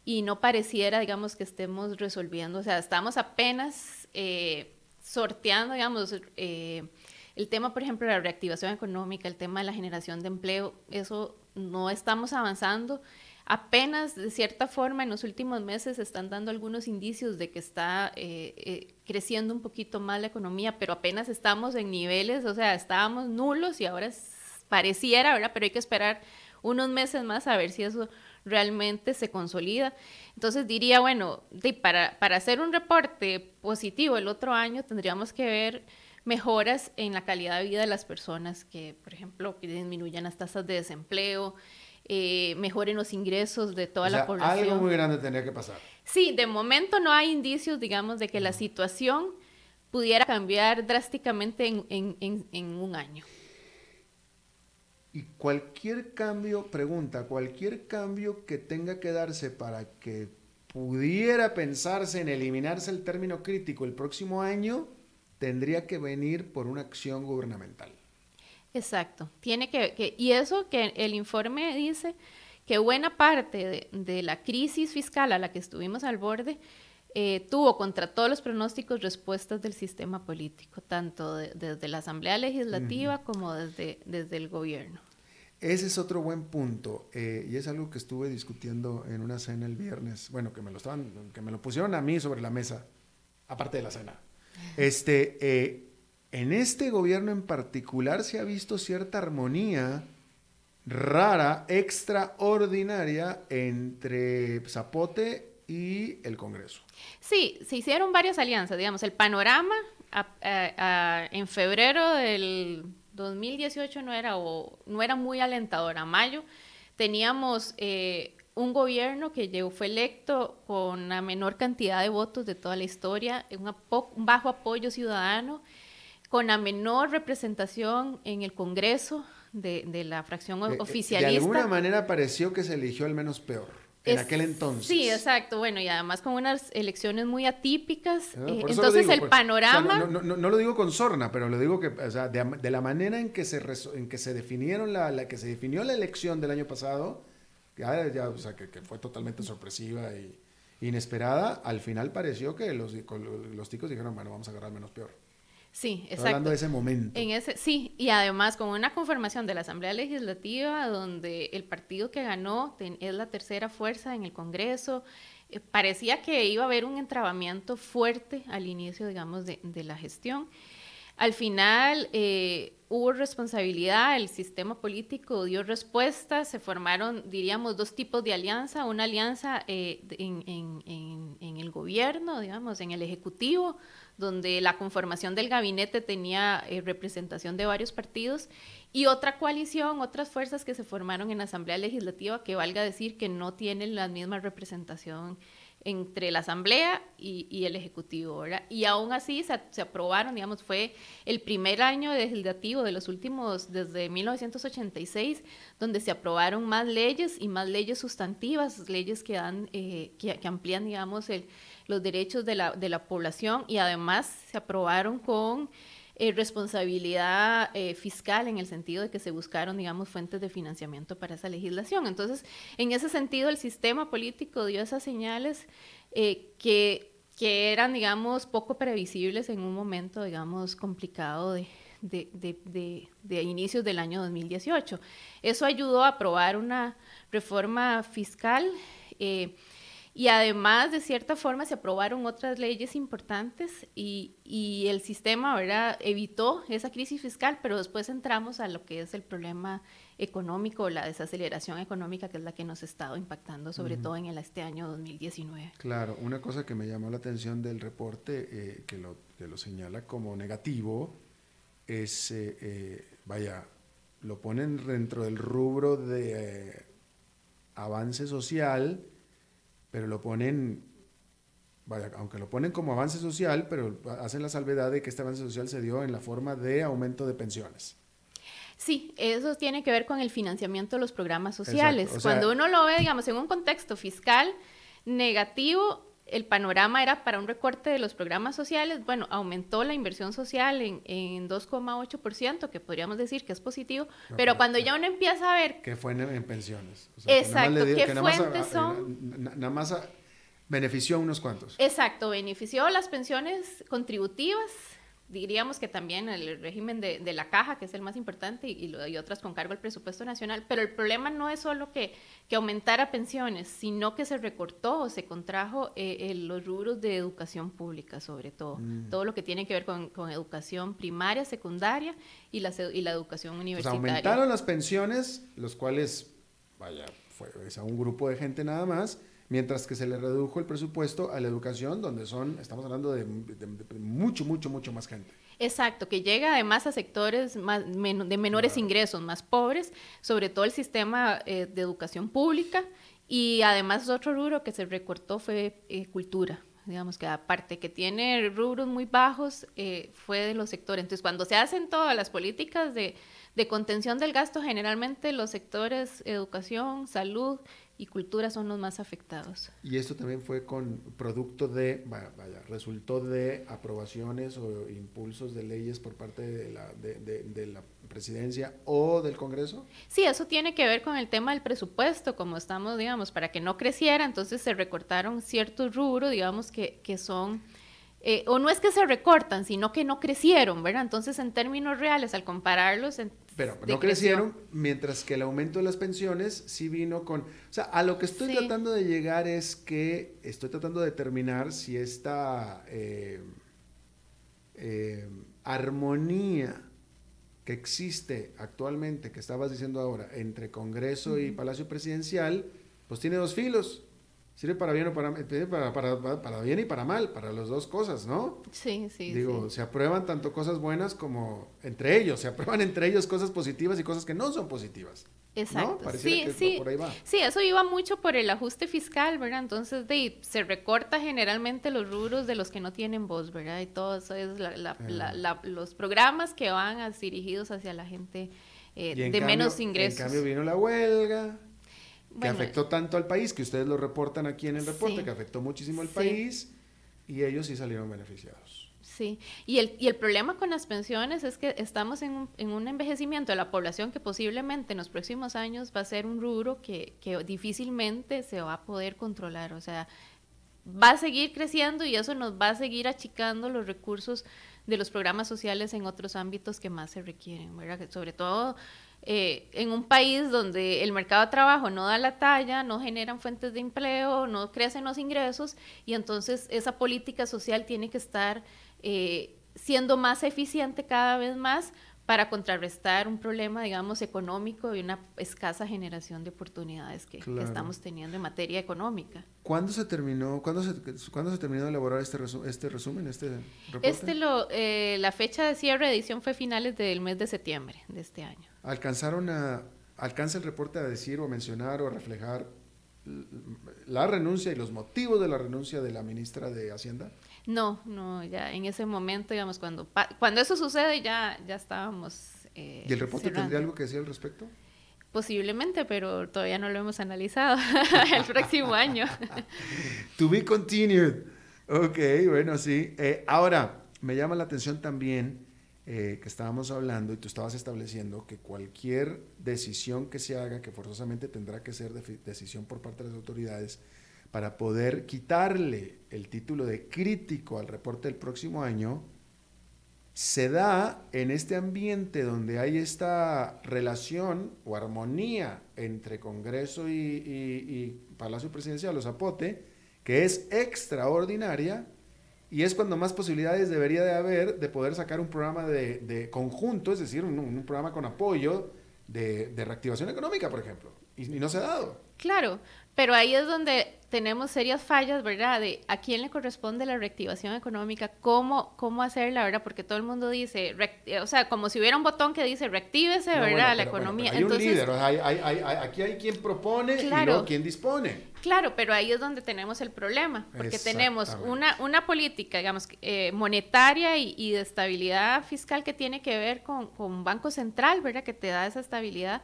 y no pareciera, digamos, que estemos resolviendo, o sea, estamos apenas eh, sorteando, digamos, eh, el tema, por ejemplo, de la reactivación económica, el tema de la generación de empleo, eso no estamos avanzando. Apenas, de cierta forma, en los últimos meses están dando algunos indicios de que está eh, creciendo un poquito más la economía, pero apenas estamos en niveles, o sea, estábamos nulos y ahora pareciera, ¿verdad? Pero hay que esperar unos meses más a ver si eso realmente se consolida. Entonces diría, bueno, para, para hacer un reporte positivo el otro año tendríamos que ver mejoras en la calidad de vida de las personas, que por ejemplo que disminuyan las tasas de desempleo, eh, mejoren los ingresos de toda la población. Algo muy grande tendría que pasar. Sí, de momento no hay indicios, digamos, de que la situación pudiera cambiar drásticamente en un año. Y cualquier cambio, pregunta, cualquier cambio que tenga que darse para que pudiera pensarse en eliminarse el término crítico el próximo año, tendría que venir por una acción gubernamental. Exacto. Tiene que, y eso que el informe dice que buena parte de, la crisis fiscal a la que estuvimos al borde eh, tuvo contra todos los pronósticos respuestas del sistema político, tanto desde la Asamblea Legislativa como desde, desde el gobierno. Ese es otro buen punto eh, y es algo que estuve discutiendo en una cena el viernes. Bueno, que me lo estaban, que me lo pusieron a mí sobre la mesa, aparte de la cena. Este, eh, en este gobierno en particular se ha visto cierta armonía rara, extraordinaria entre Zapote y el Congreso. Sí, se hicieron varias alianzas, digamos, el panorama en febrero del 2018 no era, o, no era muy alentador. A mayo teníamos eh, un gobierno que llegó, fue electo con la menor cantidad de votos de toda la historia, un, un bajo apoyo ciudadano, con la menor representación en el Congreso de, de la fracción eh, eh, oficialista. De alguna manera pareció que se eligió el menos peor en aquel entonces. Sí, exacto. Bueno, y además con unas elecciones muy atípicas. Ah, eh, entonces el panorama... no, no, no, lo digo con sorna, pero lo digo que, o sea, de, la manera en que se, en que se definieron la, la, que se definió la elección del año pasado, ya, ya o sea, que, que, fue totalmente sorpresiva y inesperada, al final pareció que los, los ticos dijeron, bueno, vamos a agarrar menos peor. Sí, exacto. hablando de ese momento. En ese, sí, y además con una conformación de la Asamblea Legislativa donde el partido que ganó es la tercera fuerza en el Congreso, eh, parecía que iba a haber un entrabamiento fuerte al inicio, digamos, de, de la gestión. Al final eh, hubo responsabilidad, el sistema político dio respuesta, se formaron, diríamos, dos tipos de alianza, una alianza eh, en, el gobierno, digamos, en el Ejecutivo, donde la conformación del gabinete tenía eh, representación de varios partidos, y otra coalición, otras fuerzas que se formaron en la Asamblea Legislativa, que valga decir que no tienen la misma representación entre la Asamblea y, el Ejecutivo, ¿verdad? Y aún así se, aprobaron, digamos, fue el primer año legislativo de los últimos, desde 1986, donde se aprobaron más leyes y más leyes sustantivas, leyes que, dan, eh, que, amplían, digamos, los derechos de la, de la población y además se aprobaron con eh, responsabilidad eh, fiscal en el sentido de que se buscaron, digamos, fuentes de financiamiento para esa legislación. Entonces, en ese sentido, el sistema político dio esas señales eh, que, que, eran, digamos, poco previsibles en un momento, digamos, complicado de, de, de, de, inicios del año 2018. Eso ayudó a aprobar una reforma fiscal. Eh, y además, de cierta forma, se aprobaron otras leyes importantes y, y, el sistema ¿verdad? evitó esa crisis fiscal, pero después entramos a lo que es el problema económico, la desaceleración económica, que es la que nos ha estado impactando, sobre todo en el, este año 2019. Claro, una cosa que me llamó la atención del reporte, eh, que, lo, que lo señala como negativo, es, eh, eh, vaya, lo ponen dentro del rubro de avance social, pero lo ponen, vaya, aunque lo ponen como avance social, pero hacen la salvedad de que este avance social se dio en la forma de aumento de pensiones. Sí, eso tiene que ver con el financiamiento de los programas sociales. Cuando uno lo ve, digamos, en un contexto fiscal negativo, el panorama era para un recorte de los programas sociales, bueno, aumentó la inversión social en, en 2,8%, que podríamos decir que es positivo, pero, cuando ya uno empieza a ver... Que fue en, pensiones. exacto, ¿qué fuentes son? Nada más benefició a unos cuantos. Exacto, benefició las pensiones contributivas, diríamos que también el régimen de, de, la caja, que es el más importante, y, y, otras con cargo al presupuesto nacional, pero el problema no es solo que, que aumentara pensiones, sino que se recortó o se contrajo eh, los rubros de educación pública, sobre todo, mm. todo lo que tiene que ver con, con educación primaria, secundaria y la, y la educación universitaria. aumentaron las pensiones, los cuales, vaya, fue a un grupo de gente nada más, mientras que se le redujo el presupuesto a la educación, donde son, estamos hablando de, mucho, mucho, mucho más gente. Exacto, que llega además a sectores más, de menores ingresos, más pobres, sobre todo el sistema eh, de educación pública, y además otro rubro que se recortó fue eh, cultura digamos que aparte que tiene rubros muy bajos, eh, fue de los sectores. Entonces, cuando se hacen todas las políticas de, de, contención del gasto, generalmente los sectores educación, salud y cultura son los más afectados. Y esto también fue con producto de, vaya, resultó de aprobaciones o impulsos de leyes por parte de la, de, la presidencia o del Congreso. Sí, eso tiene que ver con el tema del presupuesto, como estamos, digamos, para que no creciera, entonces se recortaron ciertos rubros, digamos, que, que son... Eh, o no es que se recortan, sino que no crecieron, ¿verdad? Entonces, en términos reales, al compararlos, pero no crecieron, mientras que el aumento de las pensiones sí vino con... O sea, a lo que estoy tratando de llegar es que estoy tratando de determinar si esta eh, eh, armonía que existe actualmente, que estabas diciendo ahora, entre Congreso y Palacio Presidencial, pues tiene dos filos. Sirve para bien o para, para, para, para, bien y para mal, para las dos cosas, ¿no? Sí, sí. Digo, se aprueban tanto cosas buenas como entre ellos, se aprueban <laughs> entre ellos cosas positivas y cosas que no son positivas. Exacto. Sí, sí. Por ahí va. Sí, eso iba mucho por el ajuste fiscal, ¿verdad? Entonces, de, se recorta generalmente los rubros de los que no tienen voz, ¿verdad? Y todo eso es la, la, los programas que van dirigidos hacia la gente eh, de menos ingresos. En cambio vino la huelga, que afectó tanto al país, que ustedes lo reportan aquí en el reporte, que afectó muchísimo al país y ellos sí salieron beneficiados. Sí, y el, y el problema con las pensiones es que estamos en un, en un envejecimiento de la población que posiblemente en los próximos años va a ser un rubro que, que difícilmente se va a poder controlar, o sea, va a seguir creciendo y eso nos va a seguir achicando los recursos de los programas sociales en otros ámbitos que más se requieren, ¿verdad? Sobre todo eh, en un país donde el mercado de trabajo no da la talla, no generan fuentes de empleo, no crecen los ingresos y entonces esa política social tiene que estar eh, siendo más eficiente cada vez más para contrarrestar un problema, digamos, económico y una escasa generación de oportunidades que, estamos teniendo en materia económica. ¿Cuándo se terminó, cuándo se, ¿cuándo se terminó de elaborar este, este resumen, este reporte? Este lo, eh, la fecha de cierre de edición fue finales del mes de septiembre de este año. ¿Alcanzaron a, alcanza el reporte a decir o a mencionar o a reflejar la renuncia y los motivos de la renuncia de la ministra de Hacienda? No, no, ya en ese momento, digamos, cuando, cuando eso sucede ya, ya estábamos... Eh, ¿Y el reporte tendría algo que decir al respecto? Posiblemente, pero todavía no lo hemos analizado <laughs> el próximo año. <laughs> to be continued. Ok, bueno, sí. Eh, ahora, me llama la atención también eh, que estábamos hablando y tú estabas estableciendo que cualquier decisión que se haga, que forzosamente tendrá que ser decisión por parte de las autoridades, para poder quitarle el título de crítico al reporte del próximo año, se da en este ambiente donde hay esta relación o armonía entre Congreso y, Palacio Presidencial o Zapote, que es extraordinaria y es cuando más posibilidades debería de haber de poder sacar un programa de, conjunto, es decir, un, programa con apoyo de, reactivación económica, por ejemplo. y no se ha dado. Claro, pero ahí es donde tenemos serias fallas, ¿verdad? De a quién le corresponde la reactivación económica, cómo, cómo hacerla, ¿verdad? Porque todo el mundo dice, o sea, como si hubiera un botón que dice reactívese, ¿verdad? la economía. hay un líder, aquí hay quien propone y luego quien dispone. Claro, pero ahí es donde tenemos el problema, porque tenemos una, una política, digamos, eh, monetaria y, de estabilidad fiscal que tiene que ver con, con Banco Central, ¿verdad? Que te da esa estabilidad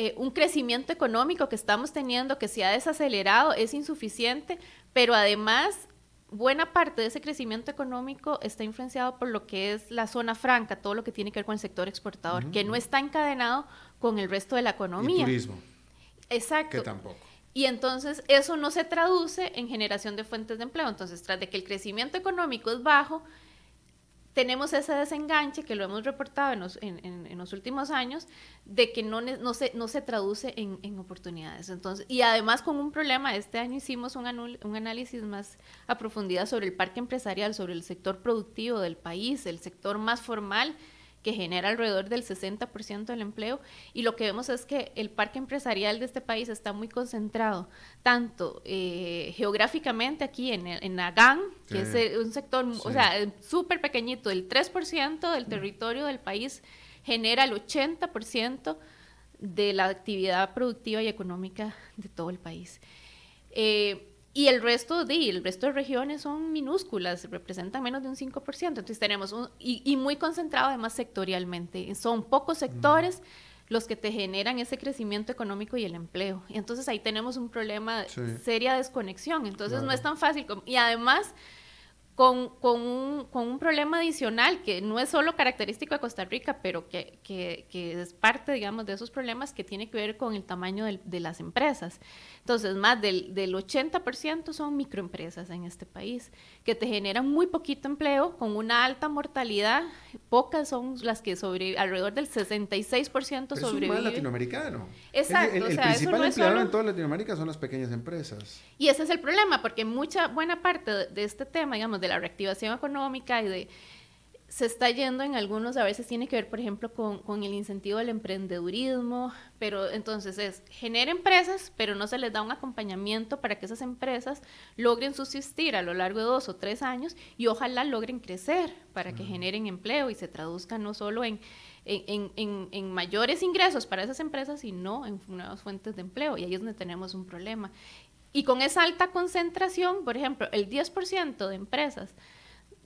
eh, un crecimiento económico que estamos teniendo que se ha desacelerado es insuficiente, pero además buena parte de ese crecimiento económico está influenciado por lo que es la zona franca, todo lo que tiene que ver con el sector exportador, que no está encadenado con el resto de la economía. Y turismo. Exacto. Que tampoco. Y entonces eso no se traduce en generación de fuentes de empleo. Entonces, tras de que el crecimiento económico es bajo, tenemos ese desenganche que lo hemos reportado en los, últimos años de que no, se, traduce en, oportunidades. Entonces, y además con un problema, este año hicimos un, análisis más a sobre el parque empresarial, sobre el sector productivo del país, el sector más formal que genera alrededor del 60% del empleo. Y lo que vemos es que el parque empresarial de este país está muy concentrado, tanto eh, geográficamente aquí en, en Agán, que es eh, un sector, o sea, súper pequeñito, el 3% del territorio del país genera el 80% de la actividad productiva y económica de todo el país. Eh, y el resto de, el resto de regiones son minúsculas, representan menos de un 5%. Entonces tenemos un, y, muy concentrado además sectorialmente. Son pocos sectores los que te generan ese crecimiento económico y el empleo. Y entonces ahí tenemos un problema, de seria desconexión. Entonces no es tan fácil. y además con, con, un, con, un, problema adicional que no es solo característico de Costa Rica, pero que, que, que es parte, digamos, de esos problemas que tiene que ver con el tamaño de las empresas. Entonces, más del, del 80% son microempresas en este país, que te generan muy poquito empleo, con una alta mortalidad, pocas son las que sobreviven, alrededor del 66% sobreviven. Es un latinoamericano. Exacto. El, el, principal empleador en toda Latinoamérica son las pequeñas empresas. Y ese es el problema, porque mucha, buena parte de, de este tema, digamos, de la reactivación económica y de se está yendo en algunos, a veces tiene que ver, por ejemplo, con, con, el incentivo del emprendedurismo, pero entonces es, genera empresas, pero no se les da un acompañamiento para que esas empresas logren subsistir a lo largo de dos o tres años y ojalá logren crecer para que generen empleo y se traduzca no solo en, en, en, en, mayores ingresos para esas empresas, sino en nuevas fuentes de empleo. Y ahí es donde tenemos un problema. Y con esa alta concentración, por ejemplo, el 10% de empresas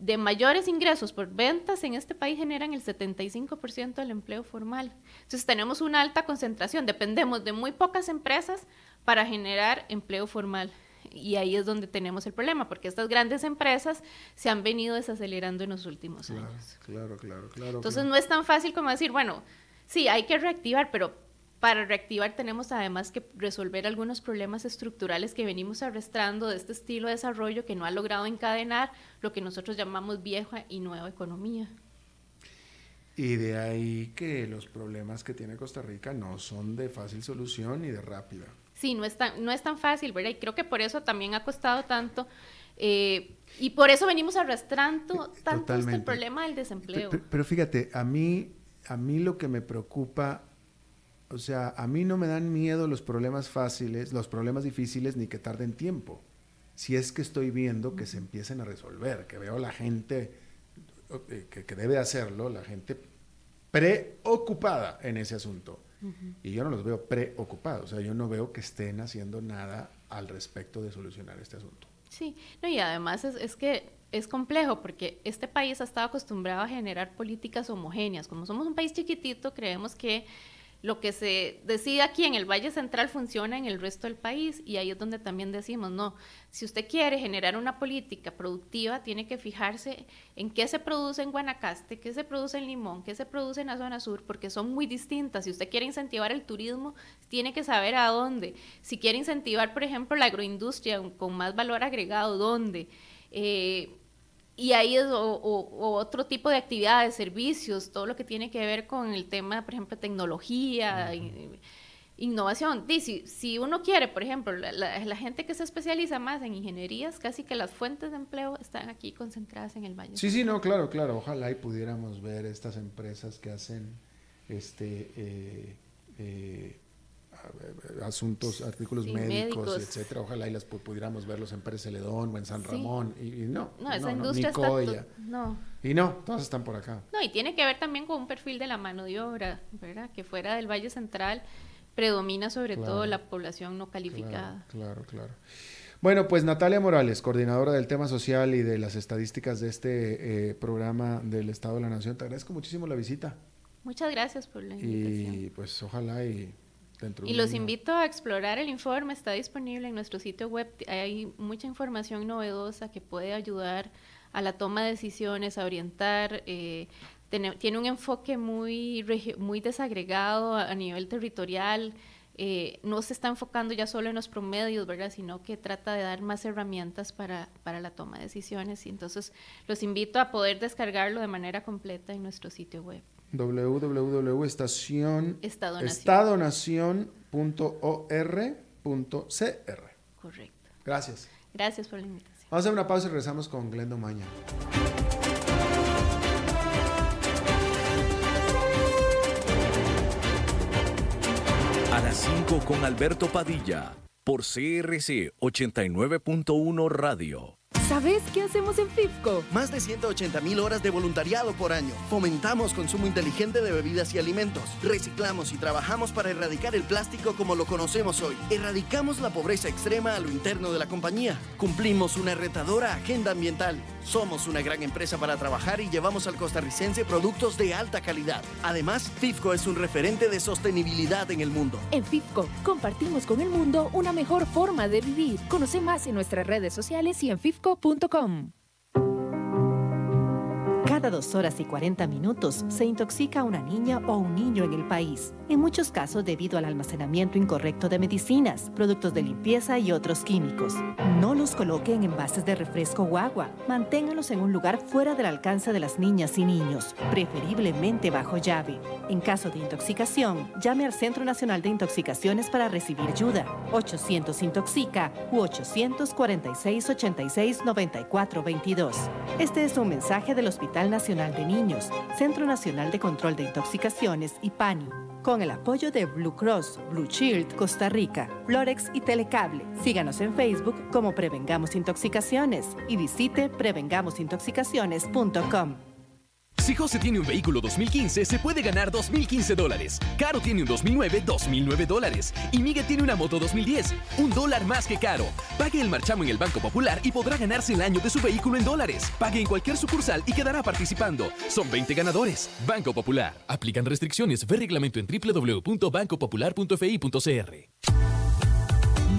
de mayores ingresos por ventas en este país generan el 75% del empleo formal. Entonces tenemos una alta concentración, dependemos de muy pocas empresas para generar empleo formal. Y ahí es donde tenemos el problema, porque estas grandes empresas se han venido desacelerando en los últimos años. Claro, claro, claro. Entonces no es tan fácil como decir, bueno, sí, hay que reactivar, pero para reactivar tenemos además que resolver algunos problemas estructurales que venimos arrastrando de este estilo de desarrollo que no ha logrado encadenar lo que nosotros llamamos vieja y nueva economía. Y de ahí que los problemas que tiene Costa Rica no son de fácil solución ni de rápida. Sí, no es tan, no es tan fácil, ¿verdad? Y creo que por eso también ha costado tanto Eh, y por eso venimos arrastrando tanto este el problema del desempleo. Pero, fíjate, a mí, a mí lo que me preocupa, o sea, a mí no me dan miedo los problemas fáciles, los problemas difíciles, ni que tarden tiempo. Si es que estoy viendo que se empiecen a resolver, que veo la gente eh, que, que debe hacerlo, la gente preocupada en ese asunto. Y yo no los veo preocupados, o sea, yo no veo que estén haciendo nada al respecto de solucionar este asunto. Sí, no, y además es, es que es complejo porque este país ha estado acostumbrado a generar políticas homogéneas. Como somos un país chiquitito, creemos que lo que se decide aquí en el Valle Central funciona en el resto del país y ahí es donde también decimos, no, si usted quiere generar una política productiva, tiene que fijarse en qué se produce en Guanacaste, qué se produce en Limón, qué se produce en la zona sur, porque son muy distintas. Si usted quiere incentivar el turismo, tiene que saber a dónde. Si quiere incentivar, por ejemplo, la agroindustria con más valor agregado, ¿dónde? Eh, y ahí es otro tipo de actividades, servicios, todo lo que tiene que ver con el tema, por ejemplo, tecnología, innovación. Si, si uno quiere, por ejemplo, la, gente que se especializa más en ingenierías, casi que las fuentes de empleo están aquí concentradas en el Valle. Sí, sí, no, claro, claro. Ojalá y pudiéramos ver estas empresas que hacen este eh, eh, asuntos, artículos médicos, etcétera. Ojalá y las pudiéramos verlos en Pérez Celedón o en San Ramón. Y, no, no, esa industria está no. Y no, todas están por acá. No, y tiene que ver también con un perfil de la mano de obra, ¿verdad? Que fuera del Valle Central predomina sobre todo la población no calificada. Claro, claro, Bueno, pues Natalia Morales, coordinadora del tema social y de las estadísticas de este eh, programa del Estado de la Nación, te agradezco muchísimo la visita. Muchas gracias por la invitación. Y pues ojalá y y los invito a explorar el informe, está disponible en nuestro sitio web, hay mucha información novedosa que puede ayudar a la toma de decisiones, a orientar. Eh, tiene, un enfoque muy, muy desagregado a, nivel territorial. Eh, no se está enfocando ya solo en los promedios, ¿verdad? Sino que trata de dar más herramientas para, para la toma de decisiones. Y entonces los invito a poder descargarlo de manera completa en nuestro sitio web www.estadonacion.or.cr. Correcto. Gracias. Gracias por la invitación. Vamos a hacer una pausa y regresamos con Glendo Maña. A las 5 con Alberto Padilla, por CRC 89.1 Radio. ¿Sabes qué hacemos en FIFCO? Más de 180 mil horas de voluntariado por año. Fomentamos consumo inteligente de bebidas y alimentos. Reciclamos y trabajamos para erradicar el plástico como lo conocemos hoy. Erradicamos la pobreza extrema a lo interno de la compañía. Cumplimos una retadora agenda ambiental. Somos una gran empresa para trabajar y llevamos al costarricense productos de alta calidad. Además, FIFCO es un referente de sostenibilidad en el mundo. En FIFCO compartimos con el mundo una mejor forma de vivir. Conoce más en nuestras redes sociales y en FIFCO.com. Cada dos horas y 40 minutos se intoxica una niña o un niño en el país, en muchos casos debido al almacenamiento incorrecto de medicinas, productos de limpieza y otros químicos. No los coloque en envases de refresco o agua. Manténgalos en un lugar fuera del alcance de las niñas y niños, preferiblemente bajo llave. En caso de intoxicación, llame al Centro Nacional de Intoxicaciones para recibir ayuda. 800 Intoxica u 846 86 94 22. Este es un mensaje del Hospital Nacional de Niños, Centro Nacional de Control de Intoxicaciones y PANI, con el apoyo de Blue Cross, Blue Shield, Costa Rica, Florex y Telecable. Síganos en Facebook como Prevengamos Intoxicaciones y visite prevengamosintoxicaciones.com. Si José tiene un vehículo 2015, se puede ganar 2015 dólares. Caro tiene un 2009, 2009 dólares. Y Miguel tiene una moto 2010, un dólar más que Caro. Pague el marchamo en el Banco Popular y podrá ganarse el año de su vehículo en dólares. Pague en cualquier sucursal y quedará participando. Son 20 ganadores. Banco Popular. Aplican restricciones. Ve reglamento en www.bancopopular.fi.cr.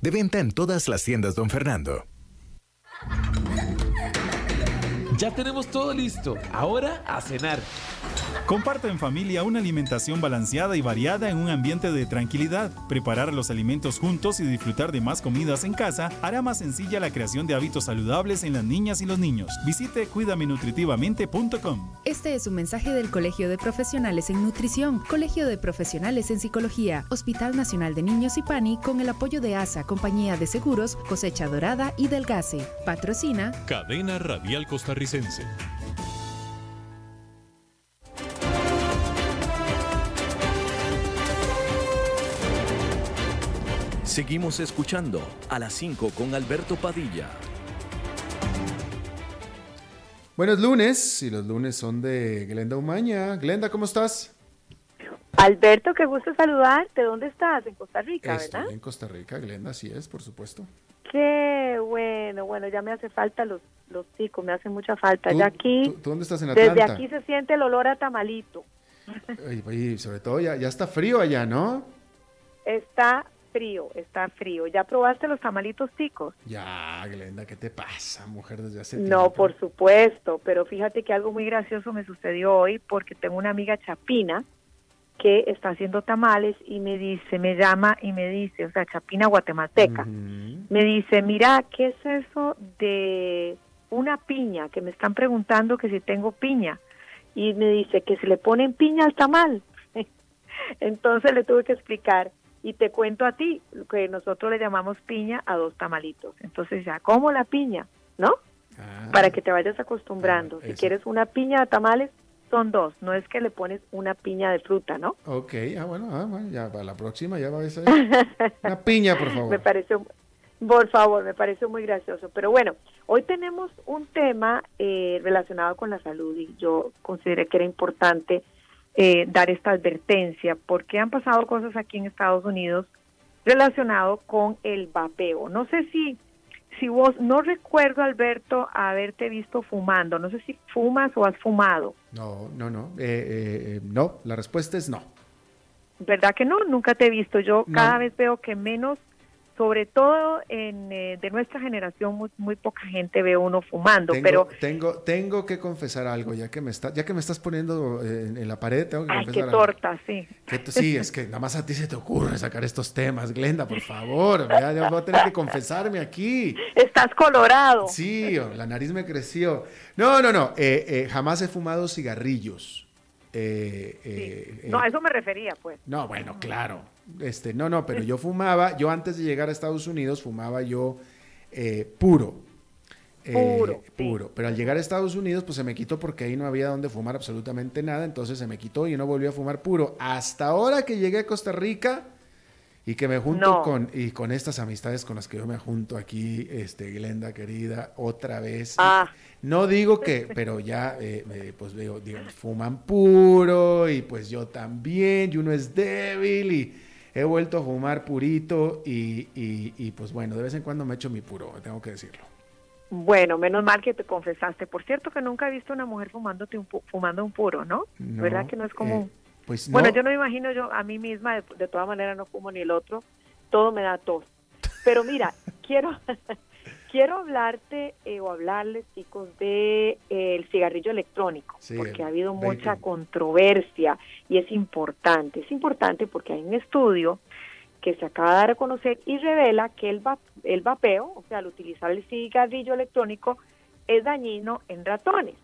De venta en todas las tiendas, don Fernando. Ya tenemos todo listo. Ahora a cenar. Comparta en familia una alimentación balanceada y variada en un ambiente de tranquilidad. Preparar los alimentos juntos y disfrutar de más comidas en casa hará más sencilla la creación de hábitos saludables en las niñas y los niños. Visite cuidamenutritivamente.com. Este es un mensaje del Colegio de Profesionales en Nutrición, Colegio de Profesionales en Psicología, Hospital Nacional de Niños y PANI con el apoyo de ASA, Compañía de Seguros, Cosecha Dorada y Delgase. Patrocina Cadena Radial Costarricense. Seguimos escuchando a las 5 con Alberto Padilla. Buenos lunes, y los lunes son de Glenda Umaña. Glenda, ¿cómo estás? Alberto, qué gusto saludarte. ¿Dónde estás? En Costa Rica, ¿verdad? en Costa Rica, Glenda, así es, por supuesto. Qué bueno, bueno, ya me hace falta los, los chicos, me hace mucha falta. ya aquí, ¿tú, dónde estás en Atlanta? Desde aquí se siente el olor a tamalito. Y, sobre todo ya, ya está frío allá, ¿no? Está frío, está frío. ¿Ya probaste los tamalitos ticos? Ya, Glenda, ¿qué te pasa, mujer, desde hace No, por supuesto, pero fíjate que algo muy gracioso me sucedió hoy porque tengo una amiga chapina que está haciendo tamales y me dice, me llama y me dice, o sea, chapina guatemalteca, me dice, mira, ¿qué es eso de una piña? Que me están preguntando que si tengo piña. Y me dice que se le ponen piña al tamal. <laughs> Entonces le tuve que explicar y te cuento a ti que nosotros le llamamos piña a dos tamalitos. Entonces ya, ¿cómo la piña? ¿No? Ah. Para que te vayas acostumbrando. Ah, si quieres una piña de tamales, son dos. No es que le pones una piña de fruta, ¿no? Ok, ah, bueno, ah, bueno ya para la próxima ya va a ser <laughs> una piña, por favor. me parece, por favor, me parece muy gracioso. Pero bueno, hoy tenemos un tema eh, relacionado con la salud y yo consideré que era importante eh, dar esta advertencia porque han pasado cosas aquí en Estados Unidos relacionado con el vapeo. No sé si si vos no recuerdo Alberto haberte visto fumando, no sé si fumas o has fumado. No, no, no, eh, eh, no. La respuesta es no. ¿Verdad que no? Nunca te he visto. Yo cada vez veo que menos sobre todo en, eh, de nuestra generación muy, muy, poca gente ve uno fumando tengo, pero tengo tengo que confesar algo ya que me está ya que me estás poniendo eh, en, la pared tengo que Ay, qué torta sí. Sí es que nada más a ti se te ocurre sacar estos temas Glenda por favor ya, ya voy a tener que confesarme aquí. Estás colorado. Sí la nariz me creció. No no no eh, jamás he fumado cigarrillos. No a eso me refería pues. No bueno claro este, no, no, pero yo fumaba, yo antes de llegar a Estados Unidos fumaba yo eh, puro. Eh, puro. Puro. Pero al llegar a Estados Unidos, pues se me quitó porque ahí no había donde fumar absolutamente nada. Entonces se me quitó y no volví a fumar puro. Hasta ahora que llegué a Costa Rica y que me junto con, y con estas amistades con las que yo me junto aquí, este, Glenda querida, otra vez. Ah. No digo que, <laughs> pero ya, eh, pues veo, digamos, fuman puro y pues yo también, y uno es débil y he vuelto a fumar purito y, y, pues bueno, de vez en cuando me echo mi puro, tengo que decirlo. Bueno, menos mal que te confesaste. Por cierto que nunca he visto una mujer fumándote un, fumando un puro, ¿no? ¿Verdad que no es común? Eh, pues Bueno, yo no me imagino yo a mí misma, de, de todas maneras no fumo ni el otro, todo me da tos. Pero mira, <laughs> quiero quiero hablarte eh, o hablarles, chicos, de eh, el cigarrillo electrónico, porque ha habido mucha controversia y es importante. Es importante porque hay un estudio que se acaba de dar a conocer y revela que el, el vapeo, o sea, al utilizar el cigarrillo electrónico, es dañino en ratones.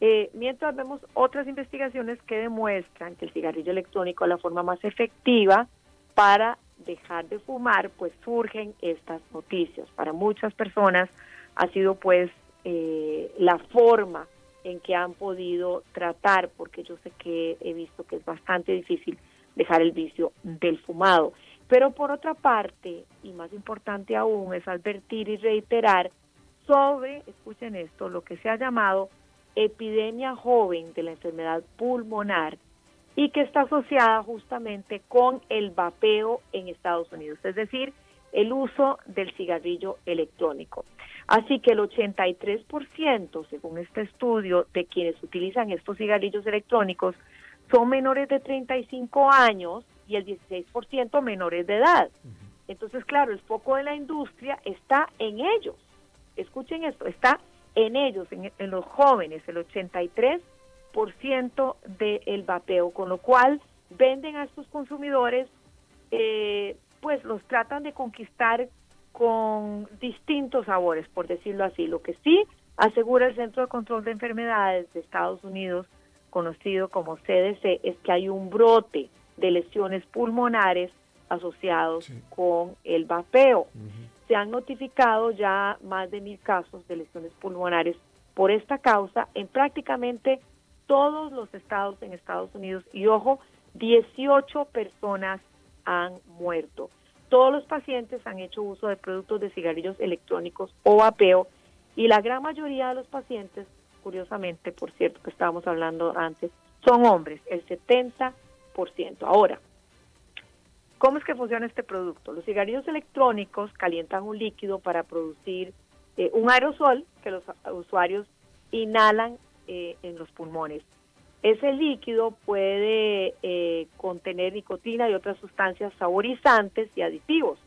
Eh, mientras vemos otras investigaciones que demuestran que el cigarrillo electrónico es la forma más efectiva para dejar de fumar, pues surgen estas noticias. Para muchas personas ha sido pues eh, la forma en que han podido tratar, porque yo sé que he visto que es bastante difícil dejar el vicio del fumado. Pero por otra parte, y más importante aún, es advertir y reiterar sobre, escuchen esto, lo que se ha llamado epidemia joven de la enfermedad pulmonar y que está asociada justamente con el vapeo en Estados Unidos, es decir, el uso del cigarrillo electrónico. Así que el 83%, según este estudio, de quienes utilizan estos cigarrillos electrónicos son menores de 35 años y el 16% menores de edad. Entonces, claro, el foco de la industria está en ellos. Escuchen esto, está En ellos, en, los jóvenes, el 83% del vapeo, con lo cual venden a estos consumidores, eh, pues los tratan de conquistar con distintos sabores, por decirlo así. Lo que sí asegura el Centro de Control de Enfermedades de Estados Unidos, conocido como CDC, es que hay un brote de lesiones pulmonares asociados con el vapeo. Se han notificado ya más de mil casos de lesiones pulmonares por esta causa en prácticamente todos los estados en Estados Unidos y ojo, 18 personas han muerto. Todos los pacientes han hecho uso de productos de cigarrillos electrónicos o vapeo y la gran mayoría de los pacientes, curiosamente, por cierto que estábamos hablando antes, son hombres, el 70%. Ahora, ¿cómo es que funciona este producto? Los cigarrillos electrónicos calientan un líquido para producir eh, un aerosol que los usuarios inhalan eh, en los pulmones. Ese líquido puede eh, contener nicotina y otras sustancias saborizantes y aditivos.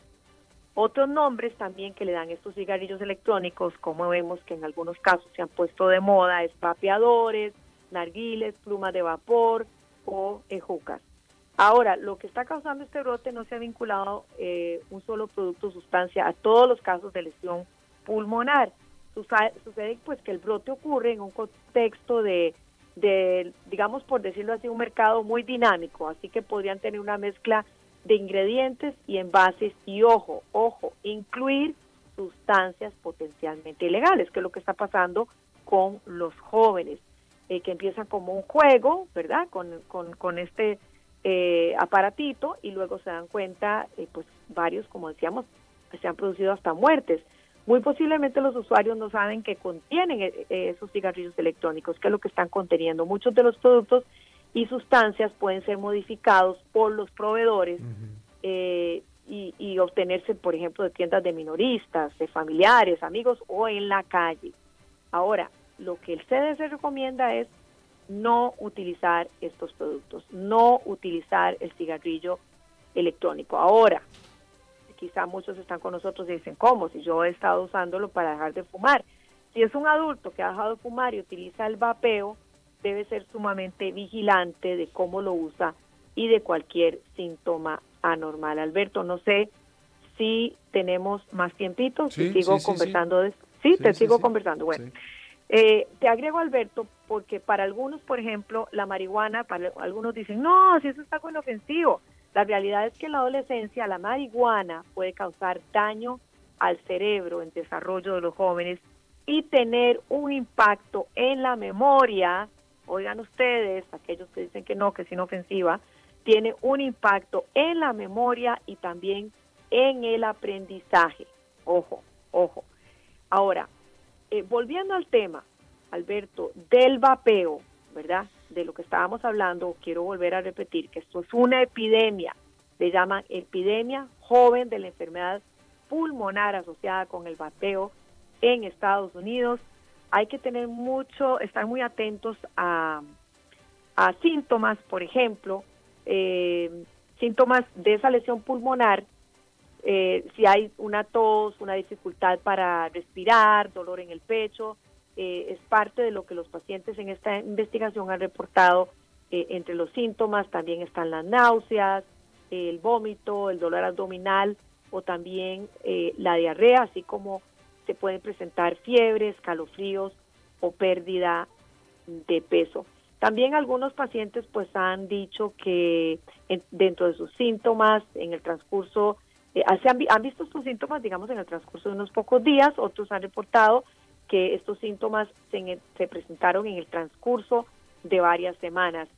Otros nombres también que le dan estos cigarrillos electrónicos, como vemos que en algunos casos se han puesto de moda, es vapeadores, narguiles, plumas de vapor o ejucas. Ahora, lo que está causando este brote no se ha vinculado eh, un solo producto o sustancia a todos los casos de lesión pulmonar. Sucede pues que el brote ocurre en un contexto de de, digamos por decirlo así, un mercado muy dinámico, así que podrían tener una mezcla de ingredientes y envases y ojo, ojo, incluir sustancias potencialmente ilegales, que es lo que está pasando con los jóvenes, eh, que empiezan como un juego, ¿verdad? Con, con, este eh, aparatito y luego se dan cuenta, eh, pues varios, como decíamos, se han producido hasta muertes. Muy posiblemente los usuarios no saben que contienen eh, eh, esos cigarrillos electrónicos, que es lo que están conteniendo. Muchos de los productos y sustancias pueden ser modificados por los proveedores eh, y, obtenerse, por ejemplo, de tiendas de minoristas, de familiares, amigos o en la calle. Ahora, lo que el CDC recomienda es no utilizar estos productos, no utilizar el cigarrillo electrónico. Ahora, quizá muchos están con nosotros y dicen, ¿cómo? Si yo he estado usándolo para dejar de fumar. Si es un adulto que ha dejado de fumar y utiliza el vapeo, debe ser sumamente vigilante de cómo lo usa y de cualquier síntoma anormal. Alberto, no sé si tenemos más tiempito, si sigo conversando de Sí, te sigo conversando. Bueno, eh, te agrego, Alberto, porque para algunos, por ejemplo, la marihuana, para algunos dicen, no, si eso está con ofensivo. La realidad es que en la adolescencia la marihuana puede causar daño al cerebro en desarrollo de los jóvenes y tener un impacto en la memoria. Oigan ustedes, aquellos que dicen que no, que es inofensiva, tiene un impacto en la memoria y también en el aprendizaje. Ojo, ojo. Ahora, eh, volviendo al tema, Alberto, del vapeo, ¿verdad? De lo que estábamos hablando, quiero volver a repetir que esto es una epidemia, le llaman epidemia joven de la enfermedad pulmonar asociada con el bateo en Estados Unidos. Hay que tener mucho, estar muy atentos a, síntomas, por ejemplo, eh, síntomas de esa lesión pulmonar, eh, si hay una tos, una dificultad para respirar, dolor en el pecho, eh, es parte de lo que los pacientes en esta investigación han reportado. Eh, entre los síntomas también están las náuseas, el vómito, el dolor abdominal o también eh, la diarrea, así como se pueden presentar fiebres, calofríos o pérdida de peso. También algunos pacientes pues han dicho que dentro de sus síntomas en el transcurso, han, han visto sus síntomas digamos en el transcurso de unos pocos días, otros han reportado que estos síntomas se, presentaron en el transcurso de varias semanas.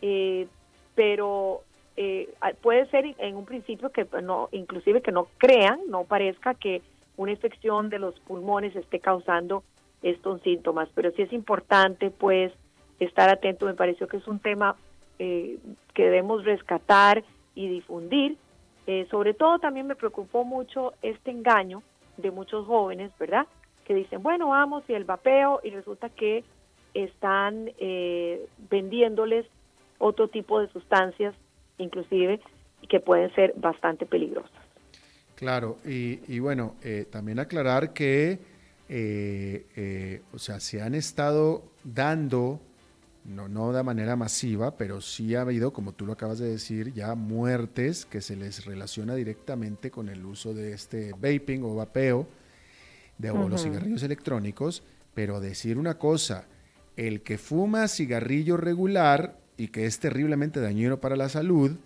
Eh, pero eh, puede ser en un principio que no, inclusive que no crean, no parezca que una infección de los pulmones esté causando estos síntomas, pero sí es importante pues estar atento, me pareció que es un tema eh, que debemos rescatar y difundir. sobre todo también me preocupó mucho este engaño de muchos jóvenes, ¿verdad? Que dicen, bueno, vamos y el vapeo y resulta que están eh, vendiéndoles otro tipo de sustancias, inclusive, que pueden ser bastante peligrosas. Claro, y, bueno, eh, también aclarar que eh, eh, o sea, se han estado dando, no, no de manera masiva, pero sí ha habido, como tú lo acabas de decir, ya muertes que se les relaciona directamente con el uso de este vaping o vapeo de los cigarrillos electrónicos, pero decir una cosa, el que fuma cigarrillo regular y que es terriblemente dañino para la salud,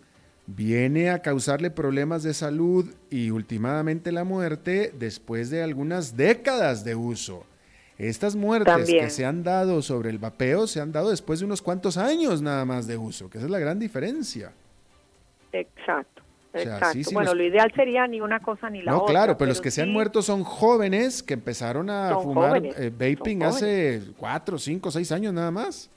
viene a causarle problemas de salud y últimamente la muerte después de algunas décadas de uso. Estas muertes que se han dado sobre el vapeo se han dado después de unos cuantos años nada más de uso, que esa es la gran diferencia. Exacto. Exacto. bueno, lo ideal sería ni una cosa ni la otra. No, claro, pero, los que se han muerto son jóvenes que empezaron a fumar eh, vaping hace cuatro, cinco, seis años nada más.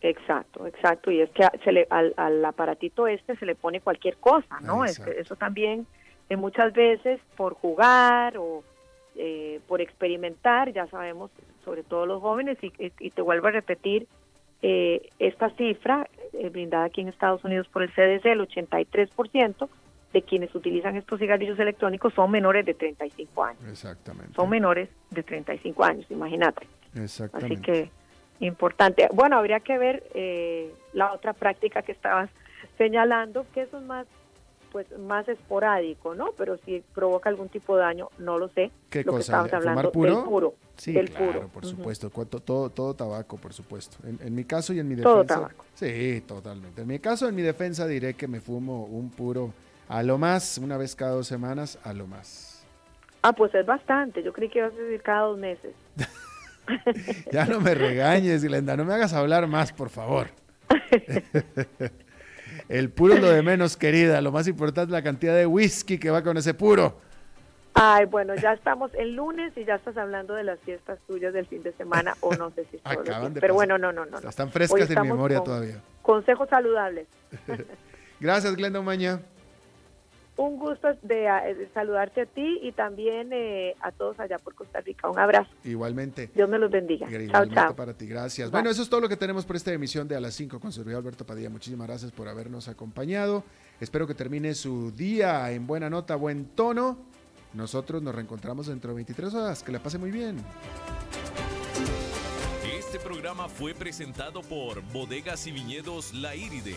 Exacto, exacto. Y es que se le, al, aparatito este se le pone cualquier cosa, ¿no? eso también eh, muchas veces por jugar o eh, por experimentar, ya sabemos, sobre todo los jóvenes, y, y te vuelvo a repetir, eh, esta cifra eh, brindada aquí en Estados Unidos por el CDC, el 83% de quienes utilizan estos cigarrillos electrónicos son menores de 35 años. Exactamente. Son menores de 35 años, imagínate. Exactamente. Así que importante. Bueno, habría que ver eh, la otra práctica que estabas señalando, que eso es más pues más esporádico, ¿no? Pero si provoca algún tipo de daño, no lo sé. ¿Qué cosa? hablando puro? Del puro. Sí, claro, por supuesto. todo, todo tabaco, por supuesto. En, mi caso y en mi defensa. Todo tabaco. Sí, totalmente. En mi caso, en mi defensa diré que me fumo un puro a lo más, una vez cada dos semanas, a lo más. Ah, pues es bastante. Yo creí que ibas a decir cada dos meses. <laughs> ya no me regañes, Glenda, no me hagas hablar más, por favor. <laughs> El puro es lo de menos, querida. Lo más importante es la cantidad de whisky que va con ese puro. Ay, bueno, ya estamos el lunes y ya estás hablando de las fiestas tuyas del fin de semana o no sé si Acaban de Pero bueno, no, no, no. Están frescas en memoria todavía. Consejos saludables. <laughs> Gracias, Glenda Maña un gusto de, saludarte a ti y también eh, a todos allá por Costa Rica. Un abrazo. Igualmente. Dios me los bendiga. Chao, chao. para ti. Gracias. Bueno, eso es todo lo que tenemos por esta emisión de A las 5 con servidor Alberto Padilla. Muchísimas gracias por habernos acompañado. Espero que termine su día en buena nota, buen tono. Nosotros nos reencontramos dentro de 23 horas. Que la pase muy bien. Este programa fue presentado por Bodegas y Viñedos La Iride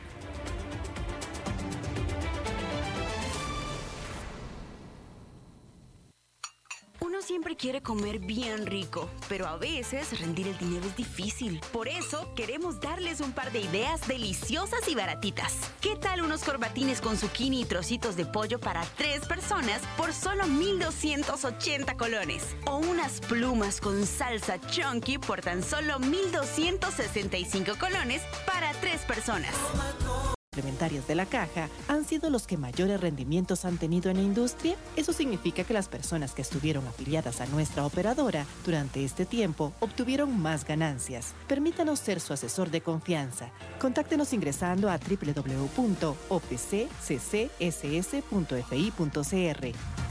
Siempre quiere comer bien rico, pero a veces rendir el dinero es difícil. Por eso queremos darles un par de ideas deliciosas y baratitas. ¿Qué tal unos corbatines con zucchini y trocitos de pollo para tres personas por solo 1,280 colones? O unas plumas con salsa chunky por tan solo 1,265 colones para tres personas complementarios de la caja han sido los que mayores rendimientos han tenido en la industria? Eso significa que las personas que estuvieron afiliadas a nuestra operadora durante este tiempo obtuvieron más ganancias. Permítanos ser su asesor de confianza. Contáctenos ingresando a www.opccss.fi.cr.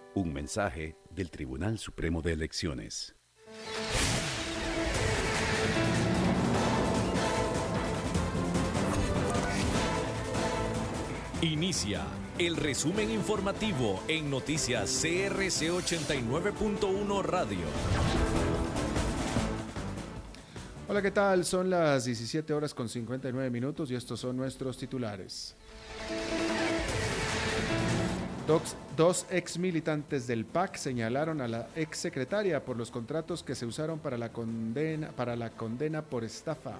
Un mensaje del Tribunal Supremo de Elecciones. Inicia el resumen informativo en noticias CRC 89.1 Radio. Hola, ¿qué tal? Son las 17 horas con 59 minutos y estos son nuestros titulares. Dos, ex militantes del PAC señalaron a la ex secretaria por los contratos que se usaron para la condena, para la condena por estafa.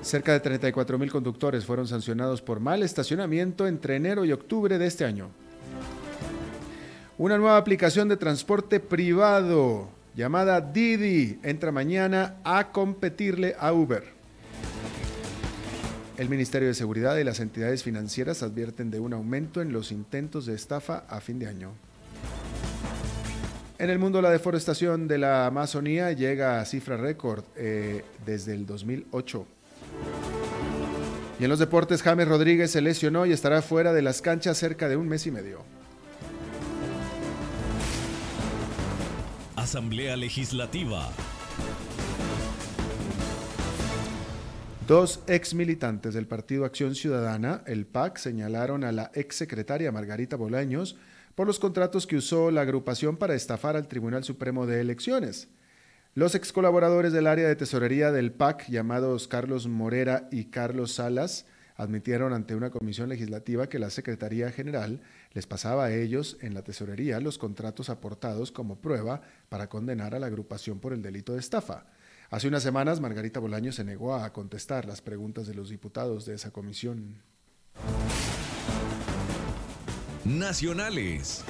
Cerca de 34 mil conductores fueron sancionados por mal estacionamiento entre enero y octubre de este año. Una nueva aplicación de transporte privado llamada Didi entra mañana a competirle a Uber. El Ministerio de Seguridad y las entidades financieras advierten de un aumento en los intentos de estafa a fin de año. En el mundo la deforestación de la Amazonía llega a cifra récord eh, desde el 2008. Y en los deportes, James Rodríguez se lesionó y estará fuera de las canchas cerca de un mes y medio. Asamblea Legislativa. Dos ex militantes del Partido Acción Ciudadana, el PAC, señalaron a la ex secretaria Margarita Bolaños por los contratos que usó la agrupación para estafar al Tribunal Supremo de Elecciones. Los ex colaboradores del área de tesorería del PAC, llamados Carlos Morera y Carlos Salas, admitieron ante una comisión legislativa que la Secretaría General les pasaba a ellos en la tesorería los contratos aportados como prueba para condenar a la agrupación por el delito de estafa. Hace unas semanas, Margarita Bolaño se negó a contestar las preguntas de los diputados de esa comisión. Nacionales.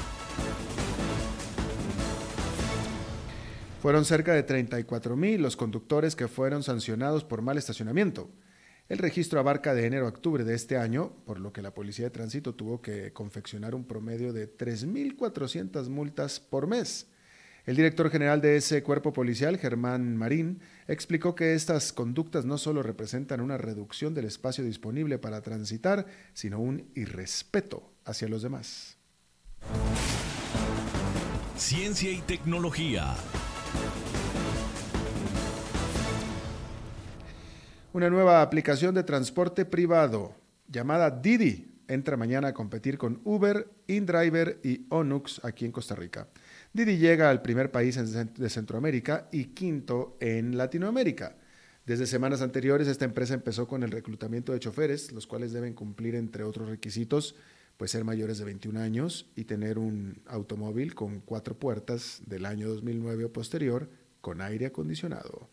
Fueron cerca de 34 mil los conductores que fueron sancionados por mal estacionamiento. El registro abarca de enero a octubre de este año, por lo que la Policía de Tránsito tuvo que confeccionar un promedio de 3.400 multas por mes. El director general de ese cuerpo policial, Germán Marín, explicó que estas conductas no solo representan una reducción del espacio disponible para transitar, sino un irrespeto hacia los demás. Ciencia y tecnología. Una nueva aplicación de transporte privado llamada Didi entra mañana a competir con Uber, InDriver y Onux aquí en Costa Rica. Didi llega al primer país de Centroamérica y quinto en Latinoamérica. Desde semanas anteriores, esta empresa empezó con el reclutamiento de choferes, los cuales deben cumplir, entre otros requisitos, pues ser mayores de 21 años y tener un automóvil con cuatro puertas del año 2009 o posterior con aire acondicionado.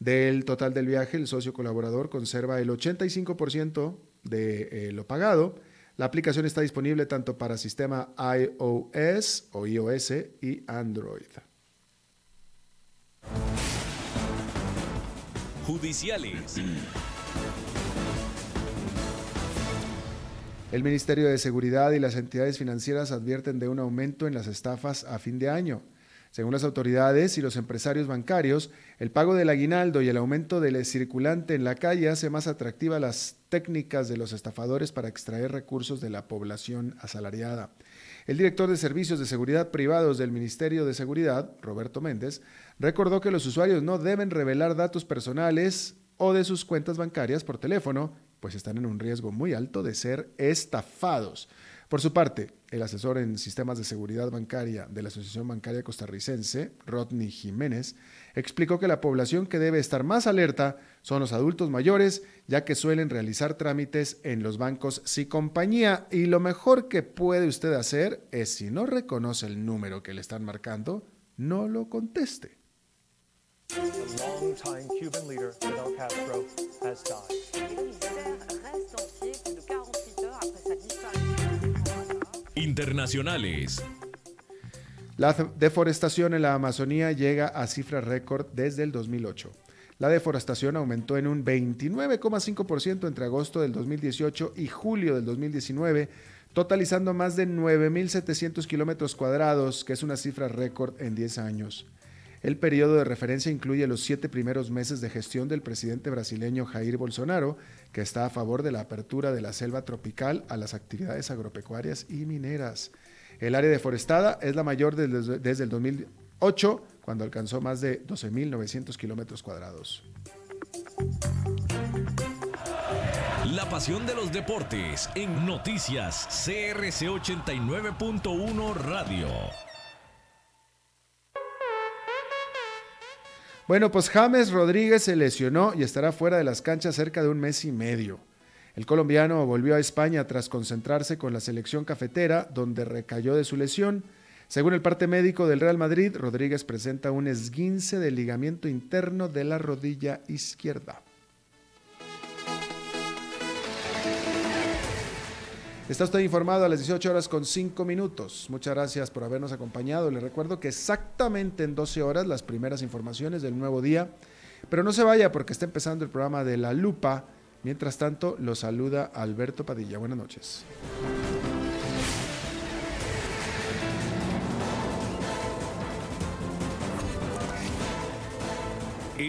Del total del viaje, el socio colaborador conserva el 85% de eh, lo pagado. La aplicación está disponible tanto para sistema iOS o iOS y Android. Judiciales. El Ministerio de Seguridad y las entidades financieras advierten de un aumento en las estafas a fin de año. Según las autoridades y los empresarios bancarios, el pago del aguinaldo y el aumento del circulante en la calle hace más atractivas las técnicas de los estafadores para extraer recursos de la población asalariada. El director de Servicios de Seguridad Privados del Ministerio de Seguridad, Roberto Méndez, recordó que los usuarios no deben revelar datos personales o de sus cuentas bancarias por teléfono, pues están en un riesgo muy alto de ser estafados. Por su parte, el asesor en sistemas de seguridad bancaria de la Asociación Bancaria Costarricense, Rodney Jiménez, explicó que la población que debe estar más alerta son los adultos mayores, ya que suelen realizar trámites en los bancos sin compañía y lo mejor que puede usted hacer es si no reconoce el número que le están marcando, no lo conteste. Internacionales. La deforestación en la Amazonía llega a cifra récord desde el 2008. La deforestación aumentó en un 29,5% entre agosto del 2018 y julio del 2019, totalizando más de 9.700 kilómetros cuadrados, que es una cifra récord en 10 años. El periodo de referencia incluye los siete primeros meses de gestión del presidente brasileño Jair Bolsonaro, que está a favor de la apertura de la selva tropical a las actividades agropecuarias y mineras. El área deforestada es la mayor desde, el 2008, cuando alcanzó más de 12.900 kilómetros cuadrados. La pasión de los deportes en noticias CRC 89.1 Radio. Bueno, pues James Rodríguez se lesionó y estará fuera de las canchas cerca de un mes y medio. El colombiano volvió a España tras concentrarse con la selección cafetera, donde recayó de su lesión. Según el parte médico del Real Madrid, Rodríguez presenta un esguince del ligamento interno de la rodilla izquierda. Está usted informado a las 18 horas con 5 minutos. Muchas gracias por habernos acompañado. Le recuerdo que exactamente en 12 horas las primeras informaciones del nuevo día. Pero no se vaya porque está empezando el programa de La Lupa Mientras tanto, lo saluda Alberto Padilla. Buenas noches.